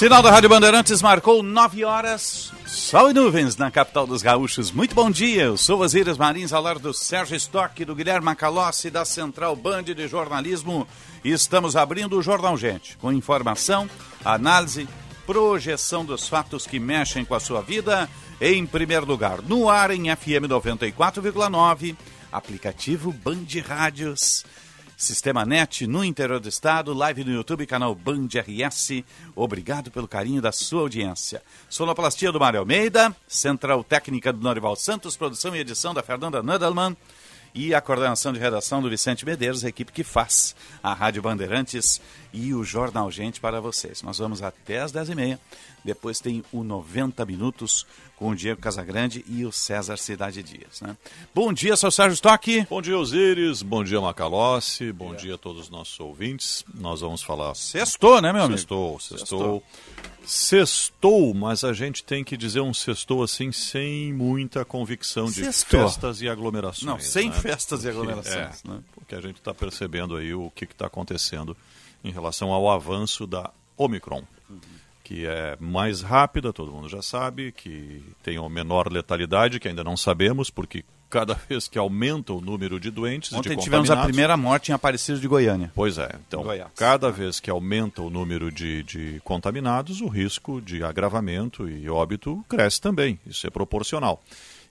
Sinal da Rádio Bandeirantes marcou 9 horas. Sol e nuvens na capital dos gaúchos. Muito bom dia. Eu sou Osíris Marins, ao lado do Sérgio Stock, do Guilherme Macalossi, da Central Band de Jornalismo. E estamos abrindo o Jornal Gente, com informação, análise, projeção dos fatos que mexem com a sua vida. Em primeiro lugar, no ar em FM 94,9, aplicativo Band Rádios Sistema NET no interior do estado, live no YouTube, canal Band RS. Obrigado pelo carinho da sua audiência. Sonoplastia do Mário Almeida, Central Técnica do Norival Santos, produção e edição da Fernanda Nudelman e a coordenação de redação do Vicente Medeiros, a equipe que faz a Rádio Bandeirantes e o Jornal Gente para vocês. Nós vamos até às 10h30. Depois tem o 90 Minutos com o Diego Casagrande e o César Cidade Dias. Né? Bom dia, seu Sérgio Stock. Bom dia, Osíris. Bom dia, Macalossi. Bom dia a todos os nossos ouvintes. Nós vamos falar... Sextou, né, meu amigo? Sextou, sextou. Sextou, mas a gente tem que dizer um sextou assim sem muita convicção de Sextou. festas e aglomerações. Não, sem né? festas e aglomerações. é, né? Porque a gente está percebendo aí o que está acontecendo em relação ao avanço da Omicron. Que é mais rápida, todo mundo já sabe, que tem uma menor letalidade, que ainda não sabemos, porque cada vez que aumenta o número de doentes, Ontem de tivemos a primeira morte em Aparecido de Goiânia. Pois é. Então, Goiás. cada vez que aumenta o número de, de contaminados, o risco de agravamento e óbito cresce também. Isso é proporcional.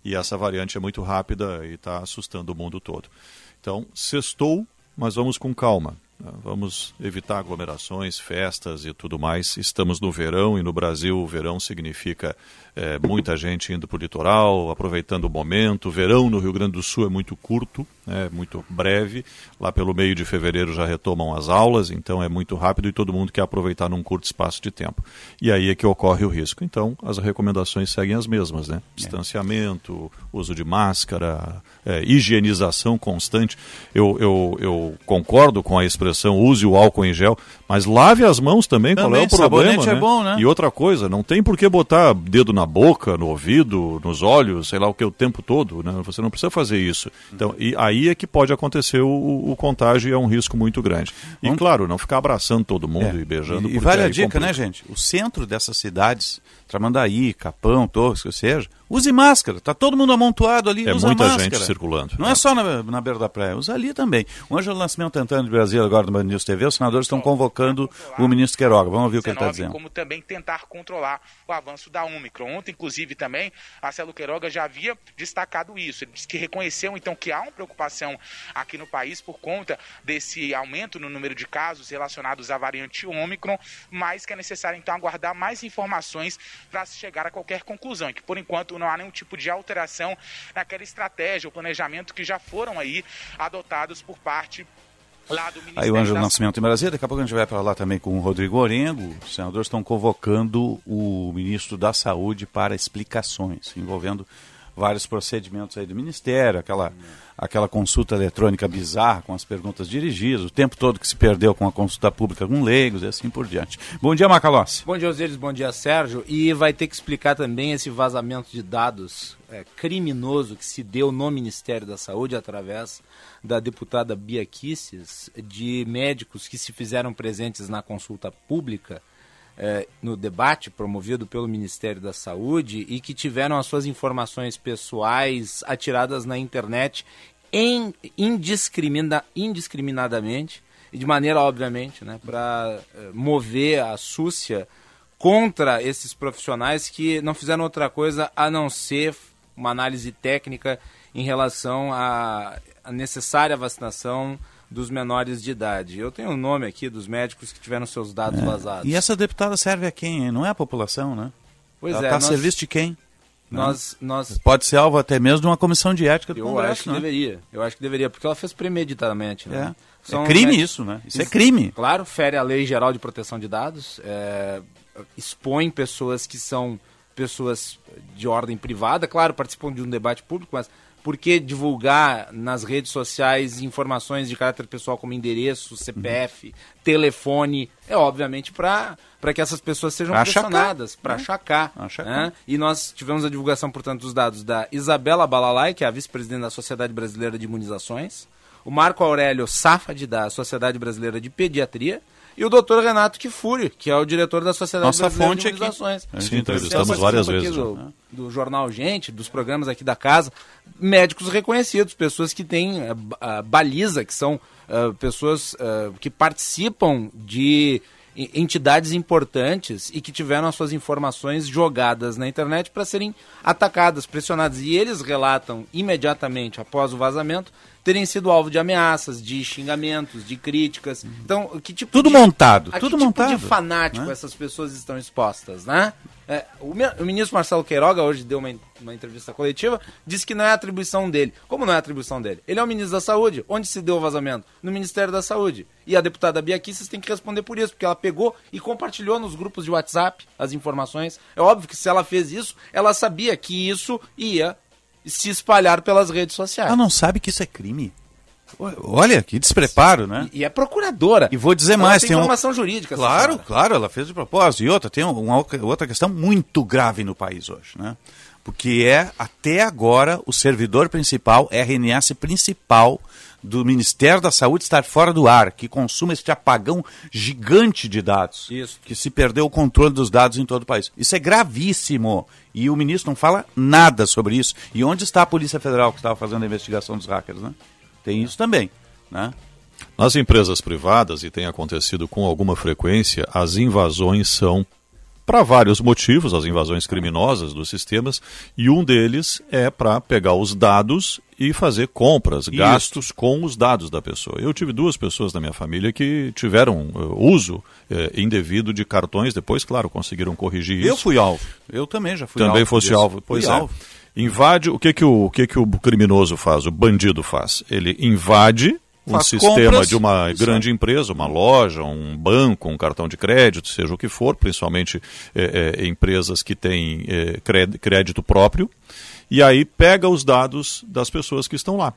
E essa variante é muito rápida e está assustando o mundo todo. Então, sextou, mas vamos com calma. né? Vamos evitar aglomerações, festas e tudo mais. Estamos no verão e no Brasil o verão significa eh, muita gente indo para o litoral, aproveitando o momento. O verão no Rio Grande do Sul é muito curto, é muito breve. Lá pelo meio de fevereiro já retomam as aulas, então é muito rápido e todo mundo quer aproveitar num curto espaço de tempo. E aí é que ocorre o risco. Então, as recomendações seguem as mesmas, né? Distanciamento, uso de máscara, eh, higienização constante. Eu, eu, eu concordo com a expressão use o álcool em gel, mas lave as mãos também, qual é Também, o problema? é né? bom, né? E outra coisa, não tem por que botar dedo na boca, no ouvido, nos olhos, sei lá o que, o tempo todo, né? Você não precisa fazer isso. Então, e aí é que pode acontecer o, o contágio e é um risco muito grande. E Vamos- claro, não ficar abraçando todo mundo e beijando. É. E, e vale a dica, complica. né, gente? O centro dessas cidades, Tramandaí, Capão, Torres, que seja, use máscara. Tá todo mundo amontoado ali, É usa muita máscara. gente circulando. Não é só na, na beira da praia, usa ali também. O Ângelo Nascimento tentando de Brasília agora no Band News TV, os senadores estão convocando o ministro Queiroga. Vamos ouvir o que ele está 19, dizendo. como também tentar controlar o avanço da Omicron. Ontem, inclusive, também, Marcelo Queiroga já havia destacado isso. Ele disse que reconheceu, então, que há uma preocupação aqui no país por conta desse aumento no número de casos relacionados à variante Omicron, mas que é necessário, então, aguardar mais informações para se chegar a qualquer conclusão. E que, por enquanto, não há nenhum tipo de alteração naquela estratégia ou planejamento que já foram aí adotados por parte lá do Ministério Aí o Ângelo Nascimento em Brasília, daqui a pouco a gente vai para lá também com o Rodrigo Orengo. Os senadores estão convocando o ministro da Saúde para explicações, envolvendo vários procedimentos aí do Ministério, aquela, aquela consulta eletrônica bizarra com as perguntas dirigidas, o tempo todo que se perdeu com a consulta pública com leigos e assim por diante. Bom dia, Macalossi. Bom dia, Osiris. Bom dia, Sérgio. E vai ter que explicar também esse vazamento de dados é, criminoso que se deu no Ministério da Saúde através da deputada Bia Kisses, de médicos que se fizeram presentes na consulta pública, é, no debate promovido pelo Ministério da Saúde e que tiveram as suas informações pessoais atiradas na internet em, indiscrimina, indiscriminadamente e de maneira, obviamente, né, para mover a súcia contra esses profissionais que não fizeram outra coisa a não ser uma análise técnica em relação à, necessária vacinação dos menores de idade. Eu tenho o nome aqui dos médicos que tiveram seus dados vazados. E essa deputada serve a quem? hein? Não é a população, né? Pois Ela é, está a nós- serviço de quem? Nós, nós Pode ser alvo até mesmo de uma comissão de ética do Eu Congresso, acho que né? deveria. Eu acho que deveria, porque ela fez premeditadamente, né? É. É crime isso, né? Isso é crime. Claro, fere a Lei Geral de Proteção de Dados, é, expõe pessoas que são pessoas de ordem privada, claro, participam de um debate público, mas por que divulgar nas redes sociais informações de caráter pessoal como endereço, CPF, telefone? É obviamente para que essas pessoas sejam Pra pressionadas, para né? achacar. Achacar. né? E nós tivemos a divulgação, portanto, dos dados da Isabela Balalai, que é a vice-presidente da Sociedade Brasileira de Imunizações, o Marco Aurélio Safad, da Sociedade Brasileira de Pediatria, e o doutor Renato Kifuri, que é o diretor da Sociedade Nossa Brasileira fonte de aqui. Imunizações. Sim, entrevistamos várias vezes. aqui já. Do, do Jornal Gente, dos programas aqui da casa, médicos reconhecidos, pessoas que têm eh, ba- baliza, que são ah, pessoas ah, que participam de entidades importantes e que tiveram as suas informações jogadas na internet para serem atacadas, pressionadas. E eles relatam imediatamente após o vazamento terem sido alvo de ameaças, de xingamentos, de críticas. Então, que tipo Tudo de- montado, tudo que tipo montado, de fanático né? essas pessoas estão expostas, né? É, o, o ministro Marcelo Queiroga hoje deu uma, uma entrevista coletiva, disse que não é atribuição dele. Como não é atribuição dele? Ele é o ministro da Saúde. Onde se deu o vazamento? No Ministério da Saúde. E a deputada Bia Kicis tem que responder por isso, porque ela pegou e compartilhou nos grupos de WhatsApp as informações. É óbvio que se ela fez isso, ela sabia que isso ia se espalhar pelas redes sociais. Ela não sabe que isso é crime. Olha, que despreparo, né? E, é procuradora. E vou dizer Ela mais, tem tem um- informação jurídica. Claro, claro, ela fez de propósito. E outra, tem uma outra- outra questão muito grave no país hoje, né? Porque é, até agora, o servidor principal, RNS principal do Ministério da Saúde estar fora do ar, que consuma este apagão gigante de dados. Isso. Que se perdeu o controle dos dados em todo o país. Isso é gravíssimo. E o ministro não fala nada sobre isso. E onde está a Polícia Federal que estava fazendo a investigação dos hackers, né? Tem isso também, né? Nas empresas privadas, e tem acontecido com alguma frequência, as invasões são para vários motivos, as invasões criminosas dos sistemas, e um deles é para pegar os dados e fazer compras, gastos com os dados da pessoa. Eu tive duas pessoas na minha família que tiveram eh, uso eh, indevido de cartões, depois, claro, conseguiram corrigir Eu isso. fui alvo. Eu também já fui Também alvo fosse disso. alvo. Pois Fui é. alvo. Invade, o que que o, o que que o criminoso faz, o bandido faz? Ele invade um Faz sistema compras. de uma grande empresa, uma loja, um banco, um cartão de crédito, seja o que for, principalmente eh, eh, empresas que têm cred- crédito próprio, e aí pega os dados das pessoas que estão lá.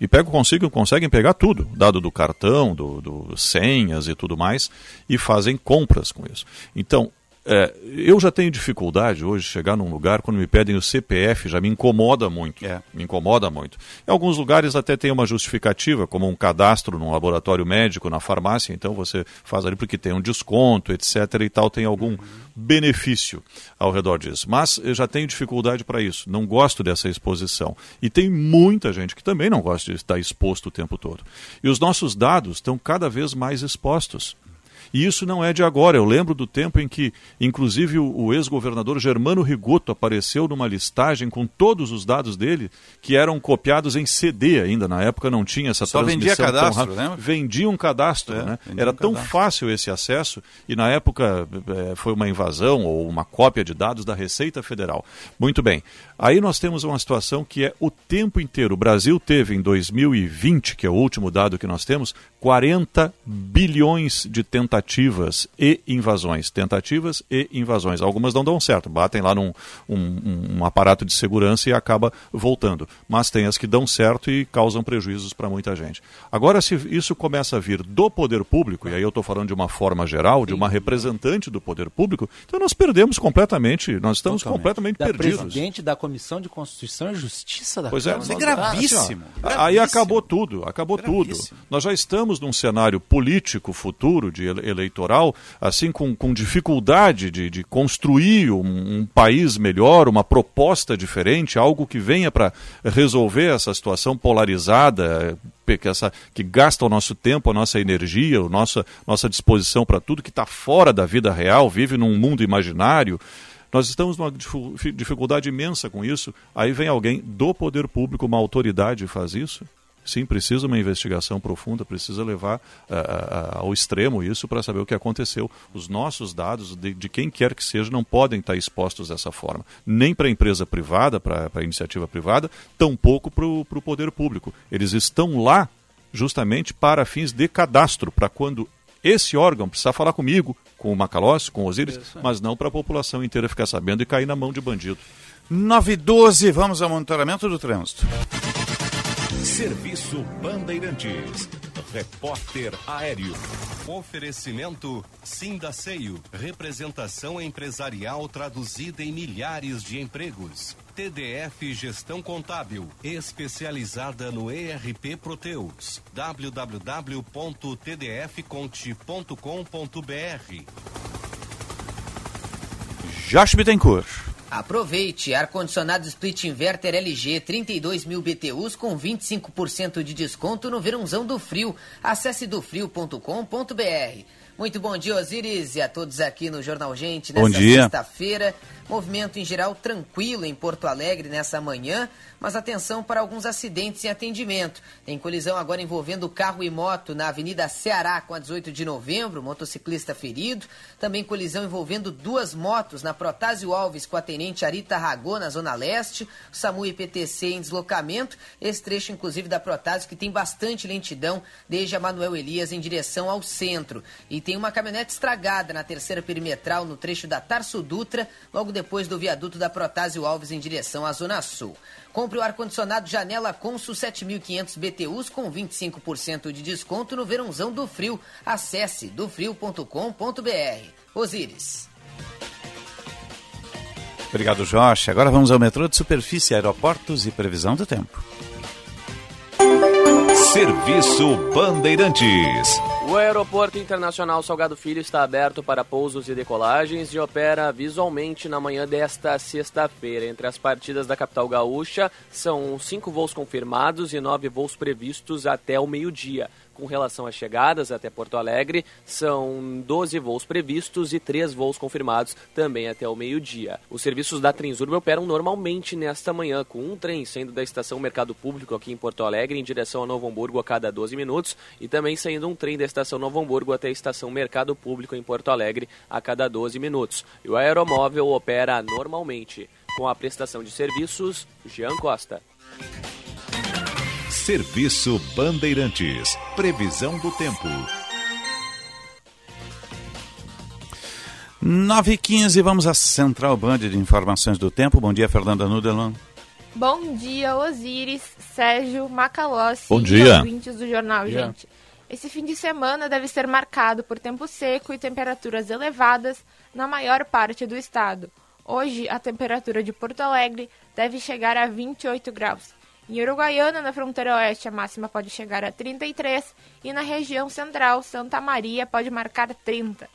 E pega, conseguem, conseguem pegar tudo, dado do cartão, do, do senhas e tudo mais, e fazem compras com isso. Então, é, eu já tenho dificuldade hoje de chegar num lugar, quando me pedem o CPF, já me incomoda muito. É. Me incomoda muito. Em alguns lugares até tem uma justificativa, como um cadastro num laboratório médico, na farmácia, então você faz ali porque tem um desconto, etc. e tal, tem algum benefício ao redor disso. Mas eu já tenho dificuldade para isso, não gosto dessa exposição. E tem muita gente que também não gosta de estar exposto o tempo todo. E os nossos dados estão cada vez mais expostos. E isso não é de agora. Eu lembro do tempo em que, inclusive, o, o ex-governador Germano Rigoto apareceu numa listagem com todos os dados dele, que eram copiados em CD ainda. Na época não tinha essa Só vendia transmissão tão cadastro, rápida. lembra? Vendia um cadastro, É, né? vendia Era um tão cadastro. fácil esse acesso e na época eh, foi uma invasão ou uma cópia de dados da Receita Federal. Muito bem. Aí nós temos uma situação que é o tempo inteiro. O Brasil teve em 2020, que é o último dado que nós temos, 40 bilhões de tentativas e invasões. Tentativas e invasões. Algumas não dão certo, batem lá num um, um- aparato de segurança e acaba voltando. Mas tem as que dão certo e causam prejuízos para muita gente. Agora, se isso começa a vir do poder público, e aí eu estou falando de uma forma geral, de uma representante do poder público, então nós perdemos completamente, nós estamos Totalmente. completamente Da perdidos. presidente da Comissão de Constituição e Justiça da Pois é, Câmara. É nós- gravíssimo. Assim, ó, Aí gravíssimo. acabou tudo, acabou tudo. Gravíssimo. Nós já estamos num cenário político futuro, de ele- eleitoral, assim, com, com dificuldade de, de construir um, um país melhor, uma proposta diferente, algo que venha para resolver essa situação polarizada, que, essa, que gasta o nosso tempo, a nossa energia, a nossa, nossa disposição para tudo, que está fora da vida real, vive num mundo imaginário. Nós estamos numa dificuldade imensa com isso. Aí vem alguém do poder público, uma autoridade, faz isso. Sim, precisa uma investigação profunda, precisa levar ah, ah, ao extremo isso para saber o que aconteceu. Os nossos dados, de, de quem quer que seja, não podem estar expostos dessa forma. Nem para a empresa privada, para a iniciativa privada, tampouco para o poder público. Eles estão lá justamente para fins de cadastro, para quando esse órgão precisar falar comigo, com o Macalossi, com o Osiris, mas não para a população inteira ficar sabendo e cair na mão de bandido. 9 e 12, vamos ao monitoramento do trânsito. Serviço Bandeirantes. Repórter Aéreo. Oferecimento Sindaceio. Representação empresarial traduzida em milhares de empregos. TDF Gestão Contábil. Especializada no ERP Proteus. www.tdfconte.com.br Josh Bittencourt. Aproveite ar-condicionado split inverter LG 32 mil BTUs com 25% de desconto no verãozão do frio. Acesse dofrio.com.br. Muito bom dia, Osiris, e a todos aqui no Jornal Gente dia. sexta-feira. Movimento em geral tranquilo em Porto Alegre nessa manhã, mas atenção para alguns acidentes em atendimento. Tem colisão agora envolvendo carro e moto na Avenida Ceará com a 18 de novembro, motociclista ferido. Também colisão envolvendo duas motos na Protásio Alves com a tenente Arita Ragô na Zona Leste, SAMU e PTC em deslocamento. Esse trecho, inclusive, da Protásio que tem bastante lentidão desde a Manuel Elias em direção ao centro. E tem uma caminhonete estragada na terceira perimetral no trecho da Tarso Dutra, logo depois do viaduto da Protásio Alves em direção à Zona Sul. Compre o ar-condicionado Janela Consul 7500 BTUs com 25% de desconto no verãozão do frio. Acesse dofrio.com.br. Osíris. Obrigado, Josh. Agora vamos ao metrô de superfície, aeroportos e previsão do tempo. Serviço Bandeirantes. O Aeroporto Internacional Salgado Filho está aberto para pousos e decolagens e opera visualmente na manhã desta sexta-feira. Entre as partidas da capital gaúcha, são cinco voos confirmados e nove voos previstos até o meio-dia. Com relação às chegadas até Porto Alegre, são 12 voos previstos e 3 voos confirmados também até o meio-dia. Os serviços da Transurb operam normalmente nesta manhã, com um trem saindo da estação Mercado Público aqui em Porto Alegre em direção a Novo Hamburgo a cada 12 minutos e também saindo um trem da estação Novo Hamburgo até a estação Mercado Público em Porto Alegre a cada 12 minutos. E o aeromóvel opera normalmente. Com a prestação de serviços, Jean Costa. Serviço Bandeirantes. Previsão do tempo. 9 e 15, vamos à Central Band de Informações do Tempo. Bom dia, Fernanda Nudelman. Bom dia, Osiris, Sérgio, Macalossi Bom e dia. ouvintes do Jornal Dia. Gente. Esse fim de semana deve ser marcado por tempo seco e temperaturas elevadas na maior parte do estado. Hoje, a temperatura de Porto Alegre deve chegar a 28 graus. Em Uruguaiana, na fronteira oeste, a máxima pode chegar a 33 e na região central, Santa Maria pode marcar 30.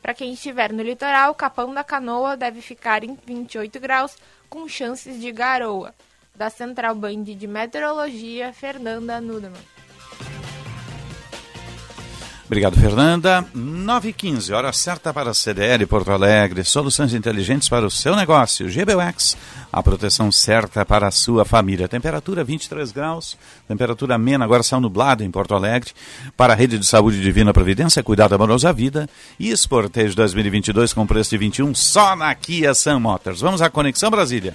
Para quem estiver no litoral, Capão da Canoa deve ficar em 28 graus, com chances de garoa. Da Central Band de Meteorologia, Fernanda Nudemann. Obrigado, Fernanda. 9 e 15, hora certa para a CDL Porto Alegre. Soluções inteligentes para o seu negócio. GBUX, a proteção certa para a sua família. Temperatura 23 graus, temperatura amena, agora céu nublado em Porto Alegre. Para a Rede de Saúde Divina Providência, cuidado amoroso à vida. E Esportejo 2022 com preço de 21 só na Kia Sun Motors. Vamos à Conexão Brasília.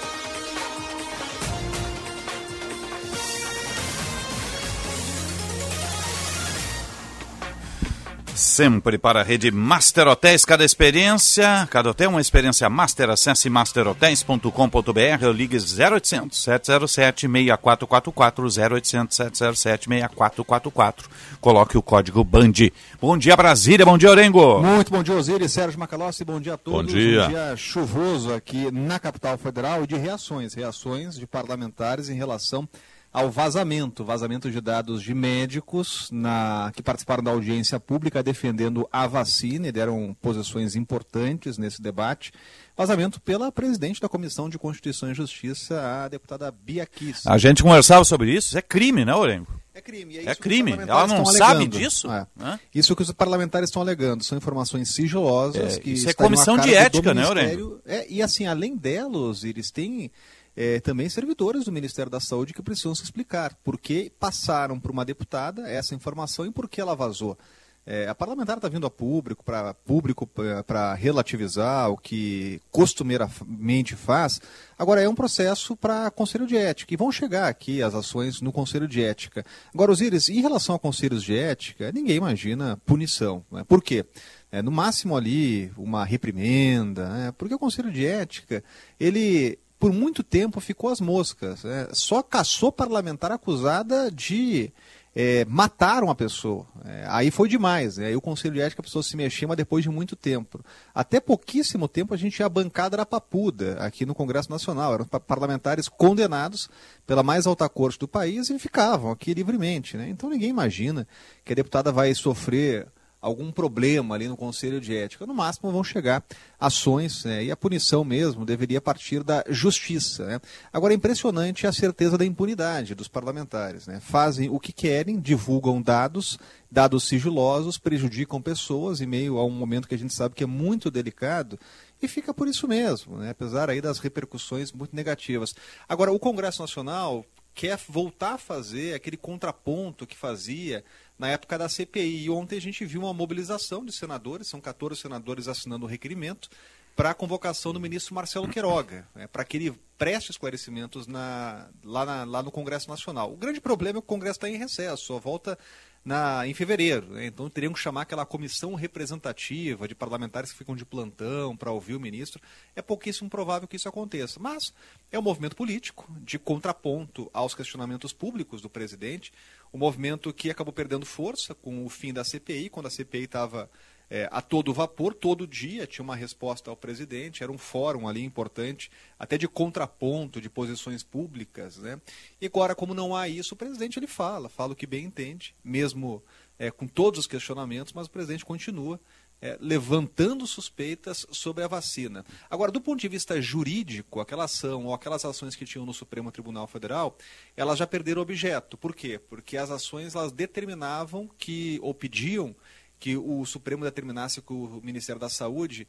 Sempre para a rede Master Hotéis, cada experiência, cada hotel uma experiência master. Acesse masterhotels.com.br ou ligue 0800 707 6444 0800 707 6444. Coloque o código BAND. Bom dia Brasília, bom dia Orengo. Muito bom dia, Osiris, Sérgio Macalossi, bom dia a todos. Bom dia. Um dia chuvoso aqui na capital federal e de reações, reações de parlamentares em relação ao vazamento, vazamento de dados de médicos na, que participaram da audiência pública defendendo a vacina e deram posições importantes nesse debate. Vazamento pela presidente da Comissão de Constituição e Justiça, a deputada Bia Kiss. A gente conversava sobre isso, isso é crime, né Orengo? É crime. É os crime. Ela não sabe disso? É. Isso que os parlamentares estão alegando. São informações sigilosas. É, que isso é comissão de ética, né, Ministério. É, e assim, além delas, eles têm é, também servidores do Ministério da Saúde que precisam se explicar por que passaram para uma deputada essa informação e por que ela vazou. É, a parlamentar está vindo a público para público para relativizar o que costumeiramente faz. Agora é um processo para conselho de ética e vão chegar aqui as ações no conselho de ética. Agora, Osíris, em relação a conselhos de ética, ninguém imagina punição. Né? Por quê? É, no máximo ali uma reprimenda, né? porque o conselho de ética ele por muito tempo ficou às moscas. Né? Só caçou parlamentar acusada de é, matar uma pessoa. É, aí foi demais. Né? Aí o Conselho de Ética precisou se mexer, mas depois de muito tempo. Até pouquíssimo tempo a gente tinha a bancada da papuda aqui no Congresso Nacional. Eram parlamentares condenados pela mais alta corte do país e ficavam aqui livremente. Né? Então ninguém imagina que a deputada vai sofrer algum problema ali no Conselho de Ética. No máximo vão chegar ações né, e a punição mesmo deveria partir da justiça. Né? Agora é impressionante a certeza da impunidade dos parlamentares. Né? Fazem o que querem, divulgam dados, dados sigilosos, prejudicam pessoas em meio a um momento que a gente sabe que é muito delicado e fica por isso mesmo, né? apesar aí das repercussões muito negativas. Agora, o Congresso Nacional quer voltar a fazer aquele contraponto que fazia na época da CPI. E ontem a gente viu uma mobilização de senadores, são 14 senadores assinando o requerimento para a convocação do ministro Marcelo Queiroga, né, para que ele preste esclarecimentos na, lá, na, lá no Congresso Nacional. O grande problema é que o Congresso está em recesso, só volta na, em fevereiro. Né? Então teriam que chamar aquela comissão representativa de parlamentares que ficam de plantão para ouvir o ministro. É pouquíssimo provável que isso aconteça. Mas é um movimento político de contraponto aos questionamentos públicos do presidente. Um movimento que acabou perdendo força com o fim da CPI, quando a CPI estava é, a todo vapor, todo dia tinha uma resposta ao presidente, era um fórum ali importante, até de contraponto de posições públicas. Né? E agora, como não há isso, o presidente ele fala, fala o que bem entende, mesmo é, com todos os questionamentos, mas o presidente continua é, levantando suspeitas sobre a vacina. Agora, do ponto de vista jurídico, aquela ação ou aquelas ações que tinham no Supremo Tribunal Federal, elas já perderam objeto. Por quê? Porque as ações elas determinavam que, ou pediam que o Supremo determinasse que o Ministério da Saúde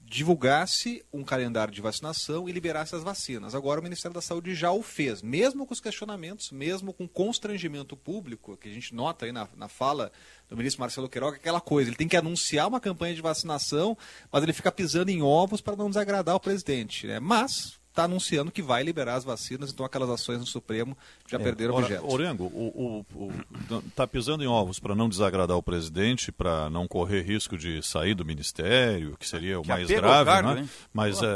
divulgasse um calendário de vacinação e liberasse as vacinas. Agora o Ministério da Saúde já o fez, mesmo com os questionamentos, mesmo com constrangimento público, que a gente nota aí na, na fala do ministro Marcelo Queiroga, aquela coisa, ele tem que anunciar uma campanha de vacinação, mas ele fica pisando em ovos para não desagradar o presidente. Né? Mas está anunciando que vai liberar as vacinas, então aquelas ações no Supremo já é, perderam ora, objeto. Orengo, o, está pisando em ovos para não desagradar o presidente, para não correr risco de sair do ministério, que seria o que mais grave, cargo, né? Mas é,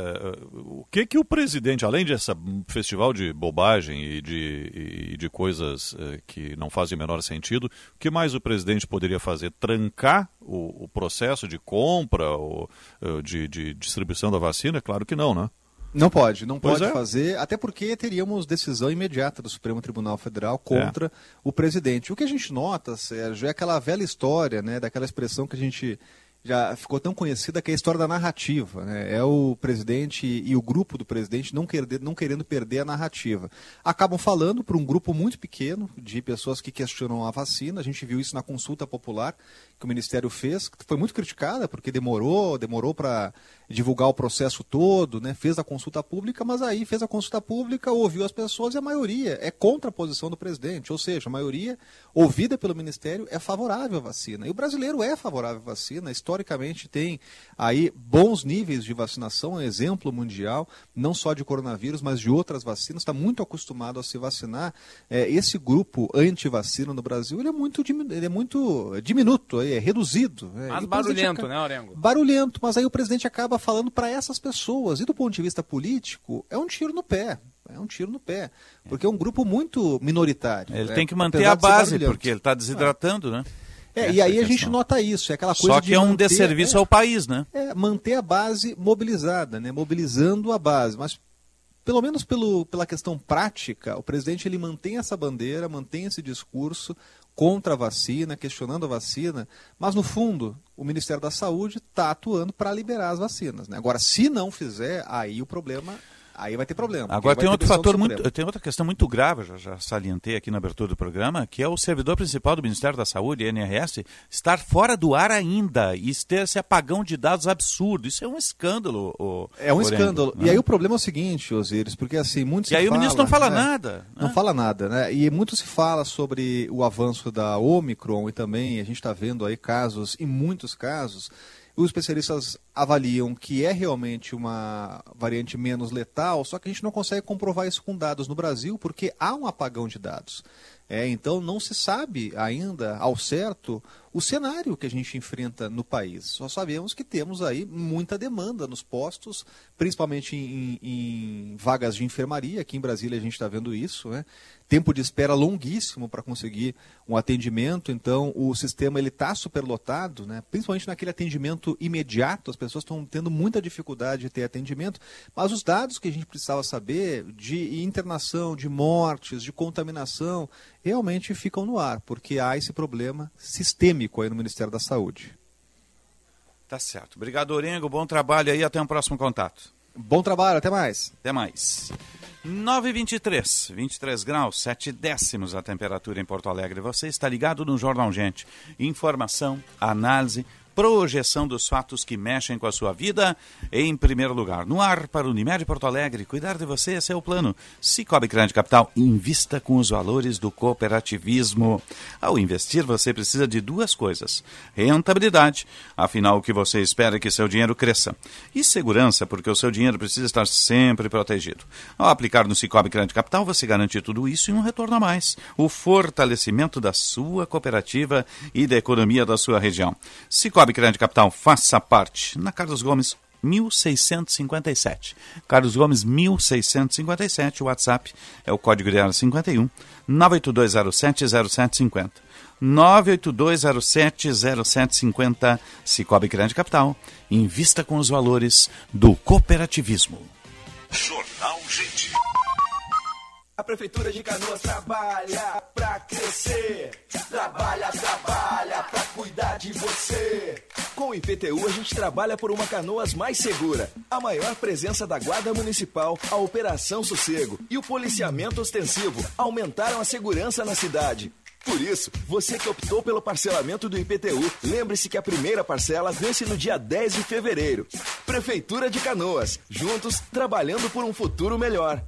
o que que o presidente, além desse festival de bobagem e de, e de coisas é, que não fazem o menor sentido, o que mais o presidente poderia fazer? Trancar o, o processo de compra ou é, de, de distribuição da vacina? Claro que não, né? Não pode, não pois pode é. fazer, até porque teríamos decisão imediata do Supremo Tribunal Federal contra é. o presidente. O que a gente nota, Sérgio, é aquela velha história, né, daquela expressão que a gente já ficou tão conhecida que é a história da narrativa. Né? É o presidente e o grupo do presidente não, querer, não querendo perder a narrativa. Acabam falando para um grupo muito pequeno de pessoas que questionam a vacina. A gente viu isso na consulta popular que o Ministério fez, que foi muito criticada porque demorou, demorou para divulgar o processo todo, né? fez a consulta pública, mas aí fez a consulta pública, ouviu as pessoas e a maioria é contra a posição do presidente, ou seja, a maioria ouvida pelo Ministério é favorável à vacina. E o brasileiro é favorável à vacina, historicamente tem aí bons níveis de vacinação, um exemplo mundial, não só de coronavírus, mas de outras vacinas, está muito acostumado a se vacinar. É, esse grupo anti-vacina no Brasil ele é muito, ele é muito diminuto, é reduzido. É. Mas barulhento, acaba... né, Orengo? Barulhento, mas aí o presidente acaba falando para essas pessoas. E do ponto de vista político, é um tiro no pé. É um tiro no pé. Porque é um grupo muito minoritário. Ele né? tem que manter a base, porque ele está desidratando, né? É, e aí a, a gente nota isso, é aquela coisa Só que de é um manter, desserviço é, ao país, né? É, manter a base mobilizada, né? Mobilizando a base. Mas pelo menos pelo, pela questão prática, o presidente ele mantém essa bandeira, mantém esse discurso, contra a vacina, questionando a vacina, mas no fundo o Ministério da Saúde está atuando para liberar as vacinas. Né? Agora, se não fizer, aí o problema aí vai ter problema. Agora tem outro fator muito, tem outra questão muito grave, já, já salientei aqui na abertura do programa, que é o servidor principal do Ministério da Saúde, NRS, estar fora do ar ainda e ter esse apagão de dados absurdo. Isso é um escândalo. O, é um escândalo. Né? E aí o problema é o seguinte, Osiris, porque assim, muito E aí fala, o ministro não fala né? nada. Não né? fala nada, né? E muito se fala sobre o avanço da Omicron e também a gente está vendo aí casos, em muitos casos, os especialistas avaliam que é realmente uma variante menos letal, só que a gente não consegue comprovar isso com dados no Brasil, porque há um apagão de dados. É, então não se sabe ainda ao certo o cenário que a gente enfrenta no país. Só sabemos que temos aí muita demanda nos postos, principalmente em, em vagas de enfermaria. Aqui em Brasília a gente está vendo isso, né? tempo de espera longuíssimo para conseguir um atendimento, então o sistema ele está superlotado, né? principalmente naquele atendimento imediato, as pessoas estão tendo muita dificuldade de ter atendimento, mas os dados que a gente precisava saber de internação, de mortes, de contaminação, realmente ficam no ar, porque há esse problema sistêmico aí no Ministério da Saúde. Tá certo. Obrigado, Orengo. Bom trabalho aí. Até um próximo contato. Bom trabalho. Até mais. Até mais. 9,23, 23 graus, 7 décimos a temperatura em Porto Alegre. Você está ligado no Jornal Gente. Informação, análise, projeção dos fatos que mexem com a sua vida em primeiro lugar. No ar para o Unimed Porto Alegre, cuidar de você, é o plano. Cicobi Grande Capital, invista com os valores do cooperativismo. Ao investir, você precisa de duas coisas: rentabilidade, afinal o que você espera é que seu dinheiro cresça, e segurança, porque o seu dinheiro precisa estar sempre protegido. Ao aplicar no Cicobi Grande Capital, você garante tudo isso e um retorno a mais. O fortalecimento da sua cooperativa e da economia da sua região. Cicobi Cicobi Grande Capital, faça parte. Na Carlos Gomes, 1657. Carlos Gomes, 1657. O WhatsApp é o código de área 51 982070750. 982070750. Cicobi Grande Capital. Invista com os valores do cooperativismo. Jornal Gente. A Prefeitura de Canoas trabalha pra crescer. Trabalha, trabalha pra cuidar de você. Com o IPTU, a gente trabalha por uma Canoas mais segura. A maior presença da Guarda Municipal, a Operação Sossego e o policiamento ostensivo aumentaram a segurança na cidade. Por isso, você que optou pelo parcelamento do IPTU, lembre-se que a primeira parcela vence no dia 10 de fevereiro. Prefeitura de Canoas, juntos trabalhando por um futuro melhor.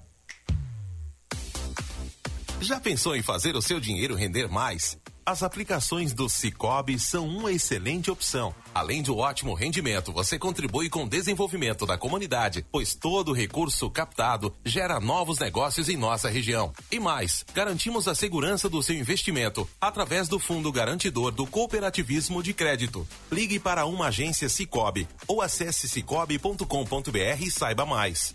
Já pensou em fazer o seu dinheiro render mais? As aplicações do Cicobi são uma excelente opção. Além de um ótimo rendimento, você contribui com o desenvolvimento da comunidade, pois todo recurso captado gera novos negócios em nossa região. E mais, garantimos a segurança do seu investimento através do Fundo Garantidor do Cooperativismo de Crédito. Ligue para uma agência Cicobi ou acesse cicobi.com.br e saiba mais.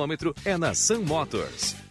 quilômetro é na Sun Motors.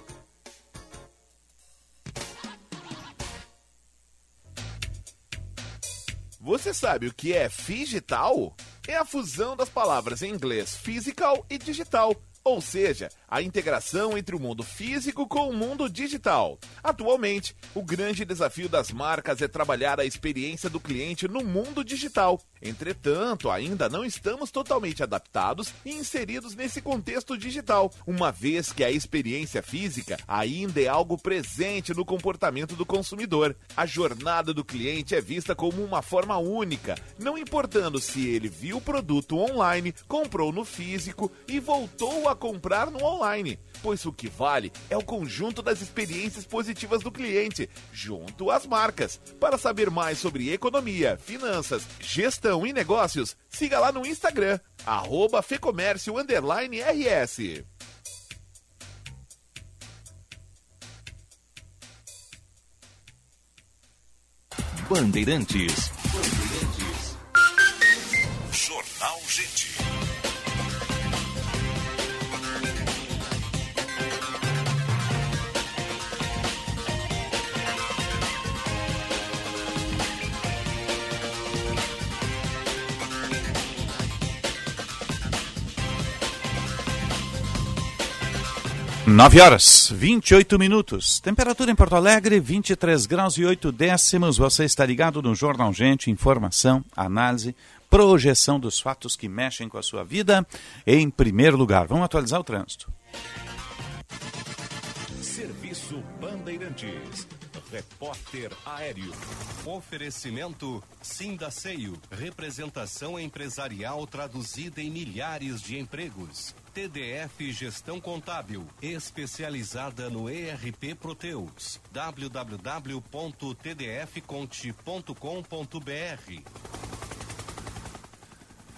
Você sabe o que é digital? É a fusão das palavras em inglês physical e digital. ou seja, a integração entre o mundo físico com o mundo digital. Atualmente, o grande desafio das marcas é trabalhar a experiência do cliente no mundo digital. Entretanto, ainda não estamos totalmente adaptados e inseridos nesse contexto digital, uma vez que a experiência física ainda é algo presente no comportamento do consumidor. A jornada do cliente é vista como uma forma única, não importando se ele viu o produto online, comprou no físico e voltou a comprar no online, pois o que vale é o conjunto das experiências positivas do cliente, junto às marcas. Para saber mais sobre economia, finanças, gestão e negócios, siga lá no Instagram, arroba Fecomércio RS. Bandeirantes. Bandeirantes. Jornal Gente. Nove horas, 28 minutos. Temperatura em Porto Alegre, 23 graus e 8 décimos. Você está ligado no Jornal Gente, informação, análise, projeção dos fatos que mexem com a sua vida. Em primeiro lugar, vamos atualizar o trânsito. Serviço Bandeirantes. Repórter Aéreo. Oferecimento Sindaceio. Representação empresarial traduzida em milhares de empregos. TDF Gestão Contábil, especializada no ERP Proteus. www.tdfconte.com.br.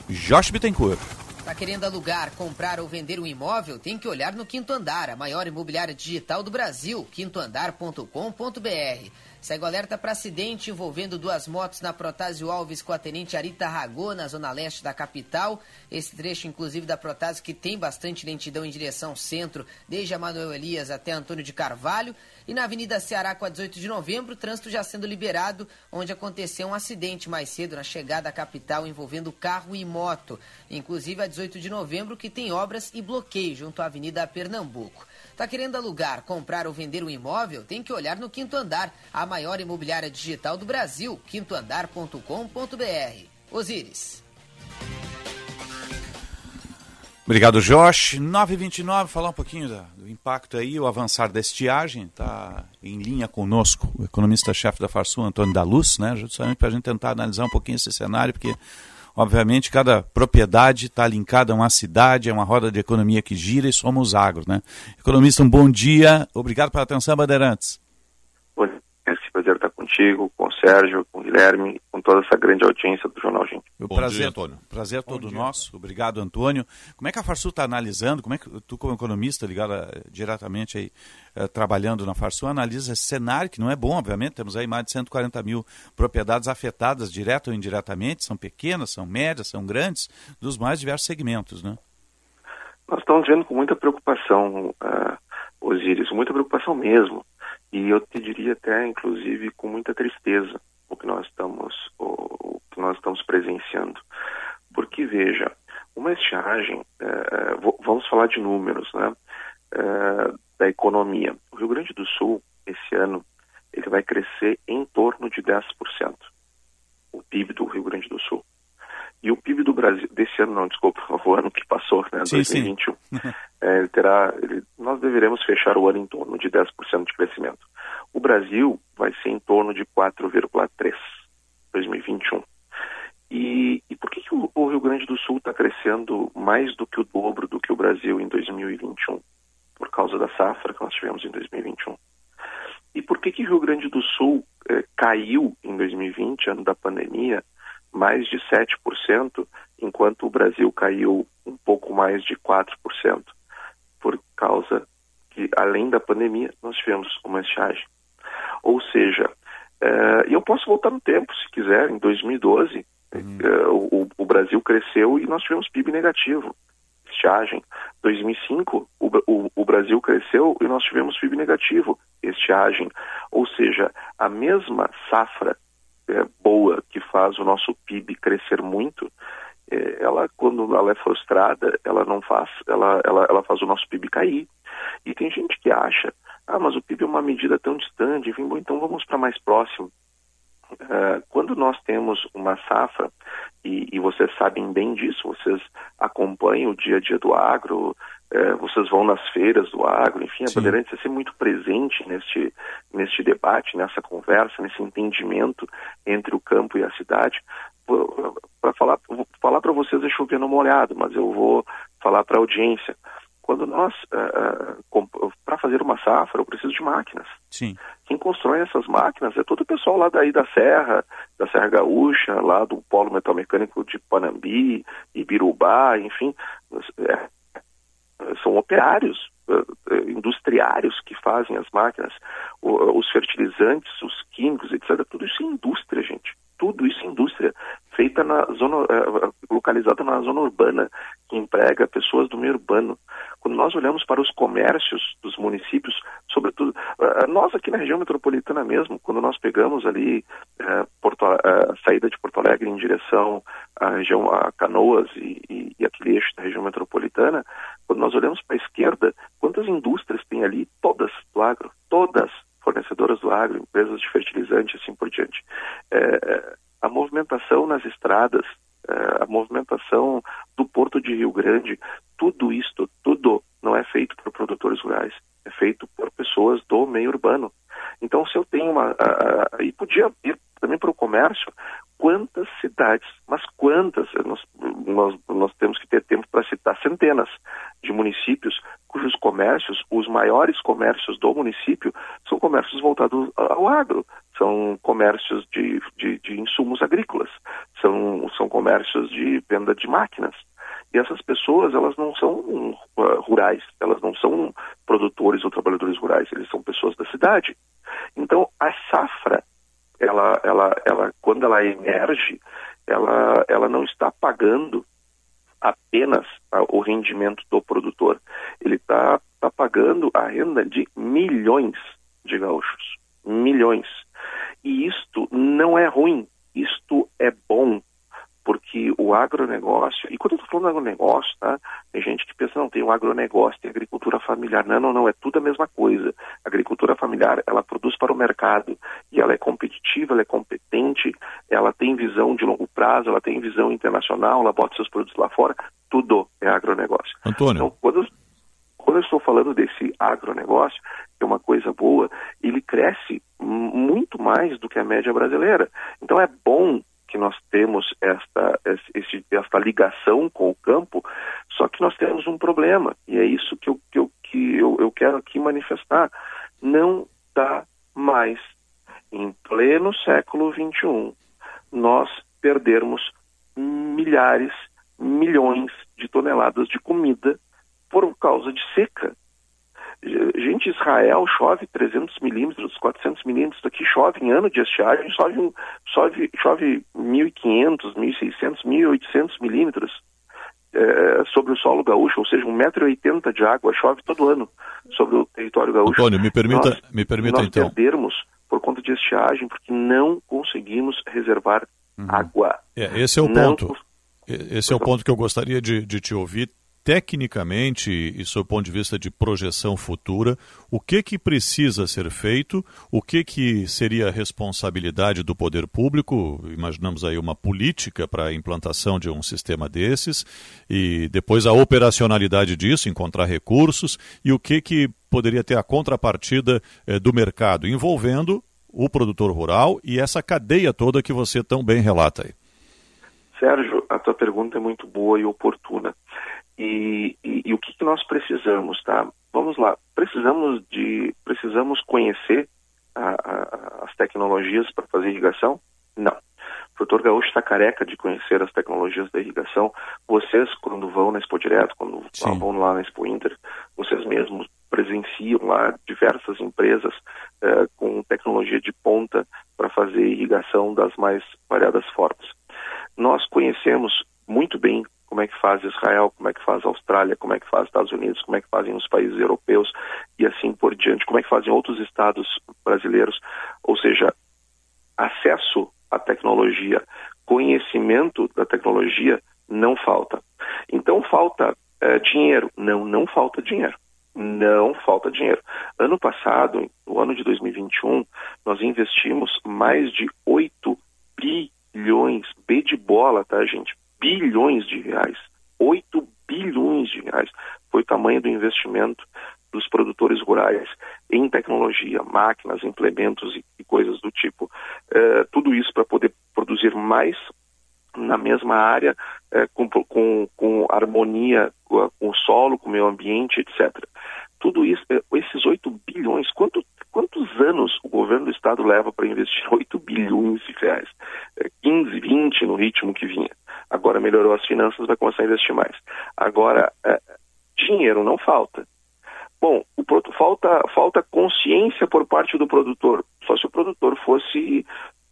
Josh Bittencourt. Está querendo alugar, comprar ou vender um imóvel? Tem que olhar no Quinto Andar, a maior imobiliária digital do Brasil, quintoandar.com.br. Segue o alerta para acidente envolvendo duas motos na Protásio Alves com a tenente Arita Ragô, na zona leste da capital. Esse trecho, inclusive, da Protásio, que tem bastante lentidão em direção centro, desde a Manuel Elias até Antônio de Carvalho. E na Avenida Ceará, com a 18 de novembro, trânsito já sendo liberado, onde aconteceu um acidente mais cedo na chegada à capital envolvendo carro e moto. Inclusive a 18 de novembro, que tem obras e bloqueio junto à Avenida Pernambuco. Está querendo alugar, comprar ou vender um imóvel? Tem que olhar no Quinto Andar, a maior imobiliária digital do Brasil, quintoandar.com.br. Osíris. Obrigado, Josh. 929, falar um pouquinho da, do impacto aí, o avançar da estiagem, está em linha conosco o economista-chefe da Farsul, Antônio da Luz, né, justamente para a gente tentar analisar um pouquinho esse cenário, porque, obviamente, cada propriedade está linkada a uma cidade, é uma roda de economia que gira e somos agro, né. Economista, um bom dia, obrigado pela atenção, Bandeirantes. Bom dia, esse prazer estar contigo, com o Sérgio, com o Guilherme, com toda essa grande audiência do Jornal Gente. O prazer, dia, Antônio. Prazer Bom todo dia. nosso. Obrigado, Antônio. Como é que a Farsul está analisando? Como é que tu, como economista, ligado a, diretamente aí, eh, trabalhando na Farsul, analisa esse cenário, que não é bom, obviamente. Temos aí mais de 140 mil propriedades afetadas, direto ou indiretamente. São pequenas, são médias, são grandes, dos mais diversos segmentos, né? Nós estamos vendo com muita preocupação, uh, Osíris, muita preocupação mesmo. E eu te diria até, inclusive, com muita tristeza o que nós estamos, o, que nós estamos presenciando. Porque, veja, uma estiagem, é, vamos falar de números, né, é, da economia. O Rio Grande do Sul, esse ano, ele vai crescer em torno de 10%, o PIB do Rio Grande do Sul. E o PIB do Brasil, desse ano não, desculpa, o ano que passou, né, sim, 2021, sim. é, ele terá, ele, nós deveremos fechar o ano em torno de 10% de crescimento. O Brasil vai ser em torno de 4,3% 2021. E, e por que, que o, o Rio Grande do Sul está crescendo mais do que o dobro do que o Brasil em 2021? Por causa da safra que nós tivemos em 2021. E por que, que o Rio Grande do Sul eh, caiu em 2020, ano da pandemia, mais de 7%, enquanto o Brasil caiu um pouco mais de 4%, por causa que, além da pandemia, nós tivemos uma estiagem. Ou seja, uh, eu posso voltar no tempo, se quiser, em 2012, uhum. uh, o, o, Brasil cresceu e nós tivemos PIB negativo, estiagem. 2005, o, o, o Brasil cresceu e nós tivemos PIB negativo, estiagem. Ou seja, a mesma safra é, boa que faz o nosso PIB crescer muito, é, ela quando ela é frustrada, ela não faz, ela, ela, ela faz o nosso PIB cair. E tem gente que acha, ah, mas o PIB é uma medida tão distante, enfim, bom, então vamos para mais próximo. Uh, quando nós temos uma safra, e, e, vocês sabem bem disso, vocês acompanham o dia a dia do agro, uh, vocês vão nas feiras do agro, enfim, a Bandeirantes é ser muito presente neste, neste debate, nessa conversa, nesse entendimento entre o campo e a cidade. Para falar, falar para vocês é chover no molhado, mas eu vou falar para a audiência quando nós, uh, uh, para fazer uma safra, eu preciso de máquinas. Sim. Quem constrói essas máquinas é todo o pessoal lá daí da Serra, da Serra Gaúcha, lá do Polo Metal Mecânico de Panambi, Ibirubá, enfim, é, são operários, uh, industriários que fazem as máquinas, os fertilizantes, os químicos, etc. Tudo isso é indústria, gente tudo isso indústria feita na zona localizada na zona urbana que emprega pessoas do meio urbano quando nós olhamos para os comércios dos municípios, sobretudo nós aqui na região metropolitana mesmo, quando nós pegamos ali eh, Porto, a saída de Porto Alegre em direção à região a Canoas e, e, e aquele eixo da região metropolitana, quando nós olhamos para a esquerda, quantas indústrias tem ali? Todas do agro, todas fornecedoras do agro, empresas de fertilizante, assim por diante. É, a movimentação nas estradas, é, a movimentação do Porto de Rio Grande, tudo isto, tudo não é feito por produtores rurais, é feito por pessoas do meio urbano. Então, se eu tenho uma. e podia ir também para o comércio, quantas cidades, mas quantas, nós, nós, nós temos que ter tempo para citar centenas de municípios comércios, os maiores comércios do município, são comércios voltados ao agro, são comércios de, de, de insumos agrícolas, são, são comércios de venda de máquinas. E essas pessoas, elas não são uh, rurais, elas não são produtores ou trabalhadores rurais, eles são pessoas da cidade. Então, a safra ela, ela, ela, quando ela emerge, ela, ela não está pagando apenas o rendimento do produtor, ele está tá pagando a renda de milhões de gaúchos, milhões. E isto não é ruim, isto é bom, porque o agronegócio, e quando eu estou falando de agronegócio, tá? Tem gente que pensa, não, tem o agronegócio, tem agricultura familiar. Não, não, não, é tudo a mesma coisa. A agricultura familiar, ela produz para o mercado e ela é competitiva, ela é competente, ela tem visão de longo prazo, ela tem visão internacional, ela bota seus produtos lá fora, tudo é agronegócio. Antônio. Então, quando, quando eu estou falando desse agronegócio, que é uma coisa boa, ele cresce muito mais do que a média brasileira. Então é bom que nós temos esta, esse, esta ligação com o campo, só que nós temos um problema, e é isso que eu, que eu, que eu, eu quero aqui manifestar. Não dá mais, em pleno século XXI, nós perdermos milhares, milhões de toneladas de comida por causa de seca. Gente, Israel chove 300 milímetros, 400 milímetros, aqui chove em ano de estiagem, chove, chove, chove 1.500, 1.600, 1.800 milímetros é, sobre o solo gaúcho, ou seja, 1,80m de água chove todo ano sobre o território gaúcho. Antônio, me permita, nós, me permita nós então. perdermos por conta de estiagem, porque não conseguimos reservar uhum. água. É, esse é o não ponto. Esse é o ponto que eu gostaria de, de te ouvir tecnicamente e sob o ponto de vista de projeção futura, o que que precisa ser feito, o que que seria a responsabilidade do poder público, imaginamos aí uma política para a implantação de um sistema desses e depois a operacionalidade disso, encontrar recursos e o que que poderia ter a contrapartida eh, do mercado envolvendo o produtor rural e essa cadeia toda que você tão bem relata aí. Sérgio, a tua pergunta é muito boa e oportuna. E, e, e o que, que, nós precisamos, tá? Vamos lá, precisamos de, precisamos conhecer a, a, as tecnologias para fazer irrigação? Não. O produtor gaúcho está careca de conhecer as tecnologias da irrigação. Vocês, quando vão na Expo Direto, quando Sim. vão lá na Expo Inter, vocês mesmos presenciam lá diversas empresas eh, com tecnologia de ponta para fazer irrigação das mais variadas formas. Nós conhecemos muito bem como é que faz Israel, como é que faz Austrália, como é que faz Estados Unidos, como é que fazem os países europeus e assim por diante, como é que fazem outros estados brasileiros, ou seja, acesso à tecnologia, conhecimento da tecnologia Não falta. Então falta é, dinheiro? Não, não falta dinheiro. Não falta dinheiro. Ano passado, no ano de 2021, nós investimos mais de 8 bilhões, B de bola, tá, gente? Bilhões de reais. 8 bilhões de reais foi o tamanho do investimento dos produtores rurais em tecnologia, máquinas, implementos e, e coisas do tipo. É, tudo isso para poder produzir mais na mesma área, é, com, com, com, harmonia com, o solo, com o meio ambiente, etc. Tudo isso, é, esses 8 bilhões, quanto, quantos anos o governo do estado leva para investir 8 bilhões de reais? É, 15, 20 no ritmo que vinha. Agora melhorou as finanças, vai começar a investir mais. Agora, é, dinheiro não falta. Bom, o, falta, falta consciência por parte do produtor. Só se o produtor fosse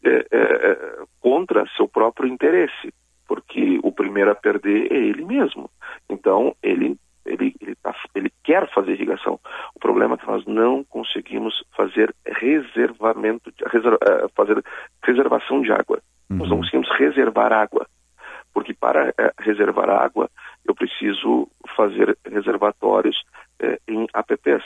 é, é, é, contra seu próprio interesse, porque o primeiro a perder é ele mesmo. Então, ele, ele, ele, tá, ele quer fazer irrigação. O problema é que nós não conseguimos fazer reservamento, reserva, é, fazer reservação de água. Uhum. Nós não uhum. conseguimos reservar água, porque para é, reservar água eu preciso fazer reservatórios é, em APPs.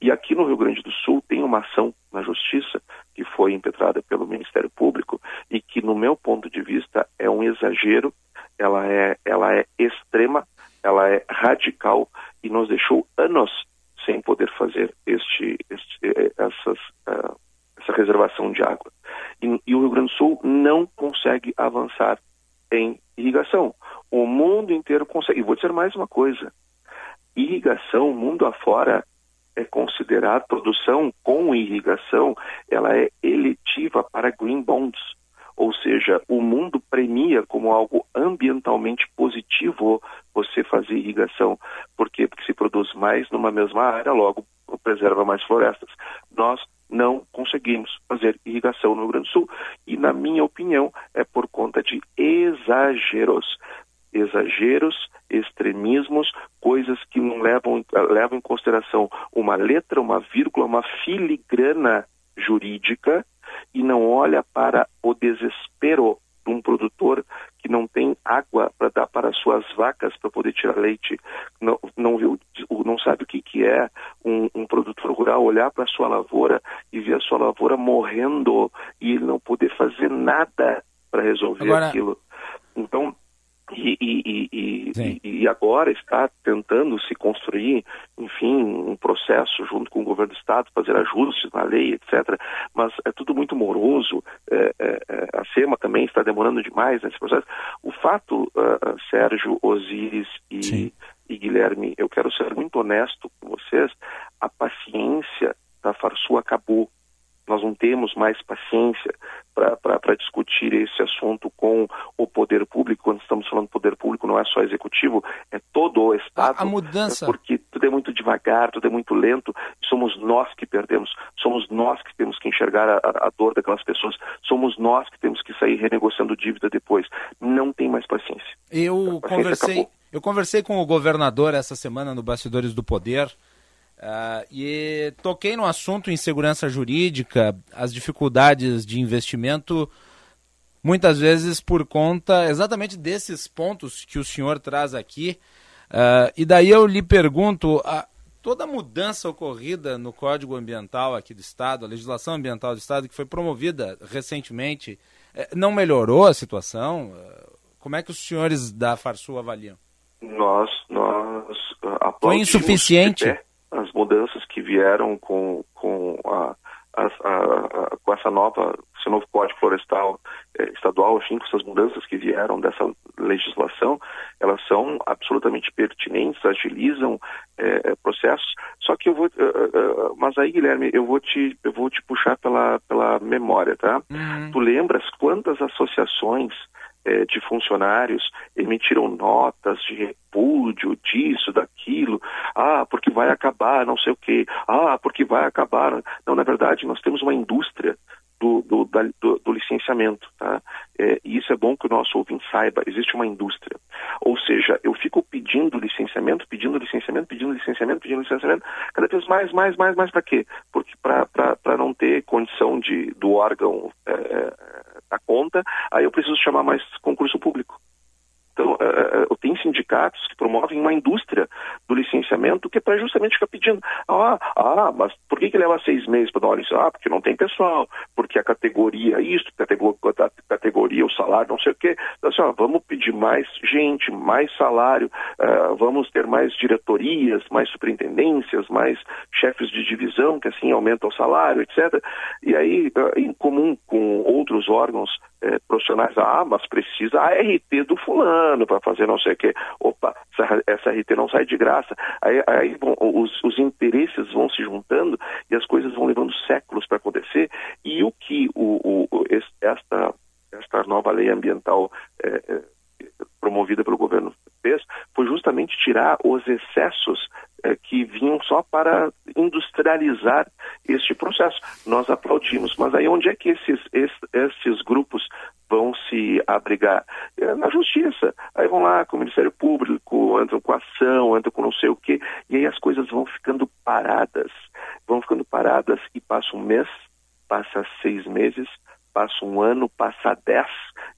E aqui no Rio Grande do Sul tem uma ação na Justiça que foi impetrada pelo Ministério Público e que, no meu ponto de vista, é um exagero, ela é, ela é extrema, ela é radical e nos deixou anos sem poder fazer este, este eh, essas, uh, essa reservação de água. E, e o Rio Grande do Sul não consegue avançar em irrigação. O mundo inteiro consegue. E vou dizer mais uma coisa: irrigação, mundo afora, é considerar produção com irrigação, ela é eletiva para green bonds, ou seja, o mundo premia como algo ambientalmente positivo você fazer irrigação. Por quê? Porque se produz mais numa mesma área, logo preserva mais florestas. Nós não conseguimos fazer irrigação no Rio Grande do Sul e, na minha opinião, é por conta de exageros exageros, extremismos, coisas que não levam, levam em consideração uma letra, uma vírgula, uma filigrana jurídica e não olha para o desespero de um produtor que não tem água para dar para suas vacas para poder tirar leite, não, não, viu, não sabe o que, que é um, um produtor rural olhar para a sua lavoura e ver a sua lavoura morrendo e ele não poder fazer nada para resolver Agora... aquilo. Então, e, e, e, e, agora está tentando se construir, enfim, um processo junto com o governo do Estado, fazer ajustes na lei, etc. Mas é tudo muito moroso, é, é, é a SEMA também está demorando demais nesse processo. O fato, uh, Sérgio, Osíris e, e Guilherme, eu quero ser muito honesto com vocês, a paciência da Farsul acabou nós não temos mais paciência para discutir esse assunto com o poder público. Quando estamos falando poder público, não é só executivo, é todo o Estado. A, a mudança. Porque tudo é muito devagar, tudo é muito lento. Somos nós que perdemos, somos nós que temos que enxergar a, a dor daquelas pessoas, somos nós que temos que sair renegociando dívida depois. Não tem mais paciência. Eu conversei, eu conversei com o governador essa semana no Bastidores do Poder. Uh, e toquei no assunto em segurança jurídica, as dificuldades de investimento, muitas vezes por conta exatamente desses pontos que o senhor traz aqui. Uh, e daí eu lhe pergunto: a, toda a mudança ocorrida no Código Ambiental aqui do Estado, a legislação ambiental do Estado, que foi promovida recentemente, eh, não melhorou a situação? Uh, como é que os senhores da Farsul avaliam? Nós, nós Foi insuficiente? As mudanças que vieram com, com, a, a, a, com essa nova, esse novo Código Florestal eh, Estadual, enfim, com essas mudanças que vieram dessa legislação, elas são absolutamente pertinentes, agilizam eh, processos. Só que eu vou, uh, uh, mas aí, Guilherme, eu vou te, eu vou te puxar pela, pela memória, tá? Uhum. Tu lembras quantas associações é, de funcionários emitiram notas de repúdio disso, daquilo, ah, porque vai acabar não sei o quê, ah, porque vai acabar. Não, na verdade, nós temos uma indústria do, do, da, do, do licenciamento. Tá? É, e isso é bom que o nosso ouvinte saiba, existe uma indústria. Ou seja, eu fico pedindo licenciamento, pedindo licenciamento, pedindo licenciamento, pedindo licenciamento, cada vez mais, mais, mais, mais para quê? Porque para não ter condição de, do órgão é, da conta, aí eu preciso chamar mais concurso público. Então, uh, tem sindicatos que promovem uma indústria do licenciamento que é para justamente ficar pedindo, ah, ah, mas por que, que leva seis meses para dar uma licença? Ah, porque não tem pessoal, porque a categoria isso, categoria, categoria o salário, não sei o quê. Então, assim, ó, vamos pedir mais gente, mais salário, uh, vamos ter mais diretorias, mais superintendências, mais chefes de divisão, que assim aumenta o salário, etc. E aí, uh, em comum com outros órgãos é, profissionais, ah, mas precisa a RT do fulano para fazer não sei o quê. Opa, essa, essa RT não sai de graça. Aí, aí bom, os, os interesses vão se juntando e as coisas vão levando séculos para acontecer. E o que o, o, esta, esta nova lei ambiental é, é, promovida pelo governo fez foi justamente tirar os excessos é, que vinham só para industrializar este processo. Nós aplaudimos, mas aí onde é que esses, esses, esses grupos vão se abrigar? É, na justiça. Aí vão lá com o Ministério Público, entram com ação, entram com não sei o quê, e aí as coisas vão ficando paradas. Vão ficando paradas e passa um mês, passa seis meses, passa um ano, passa dez,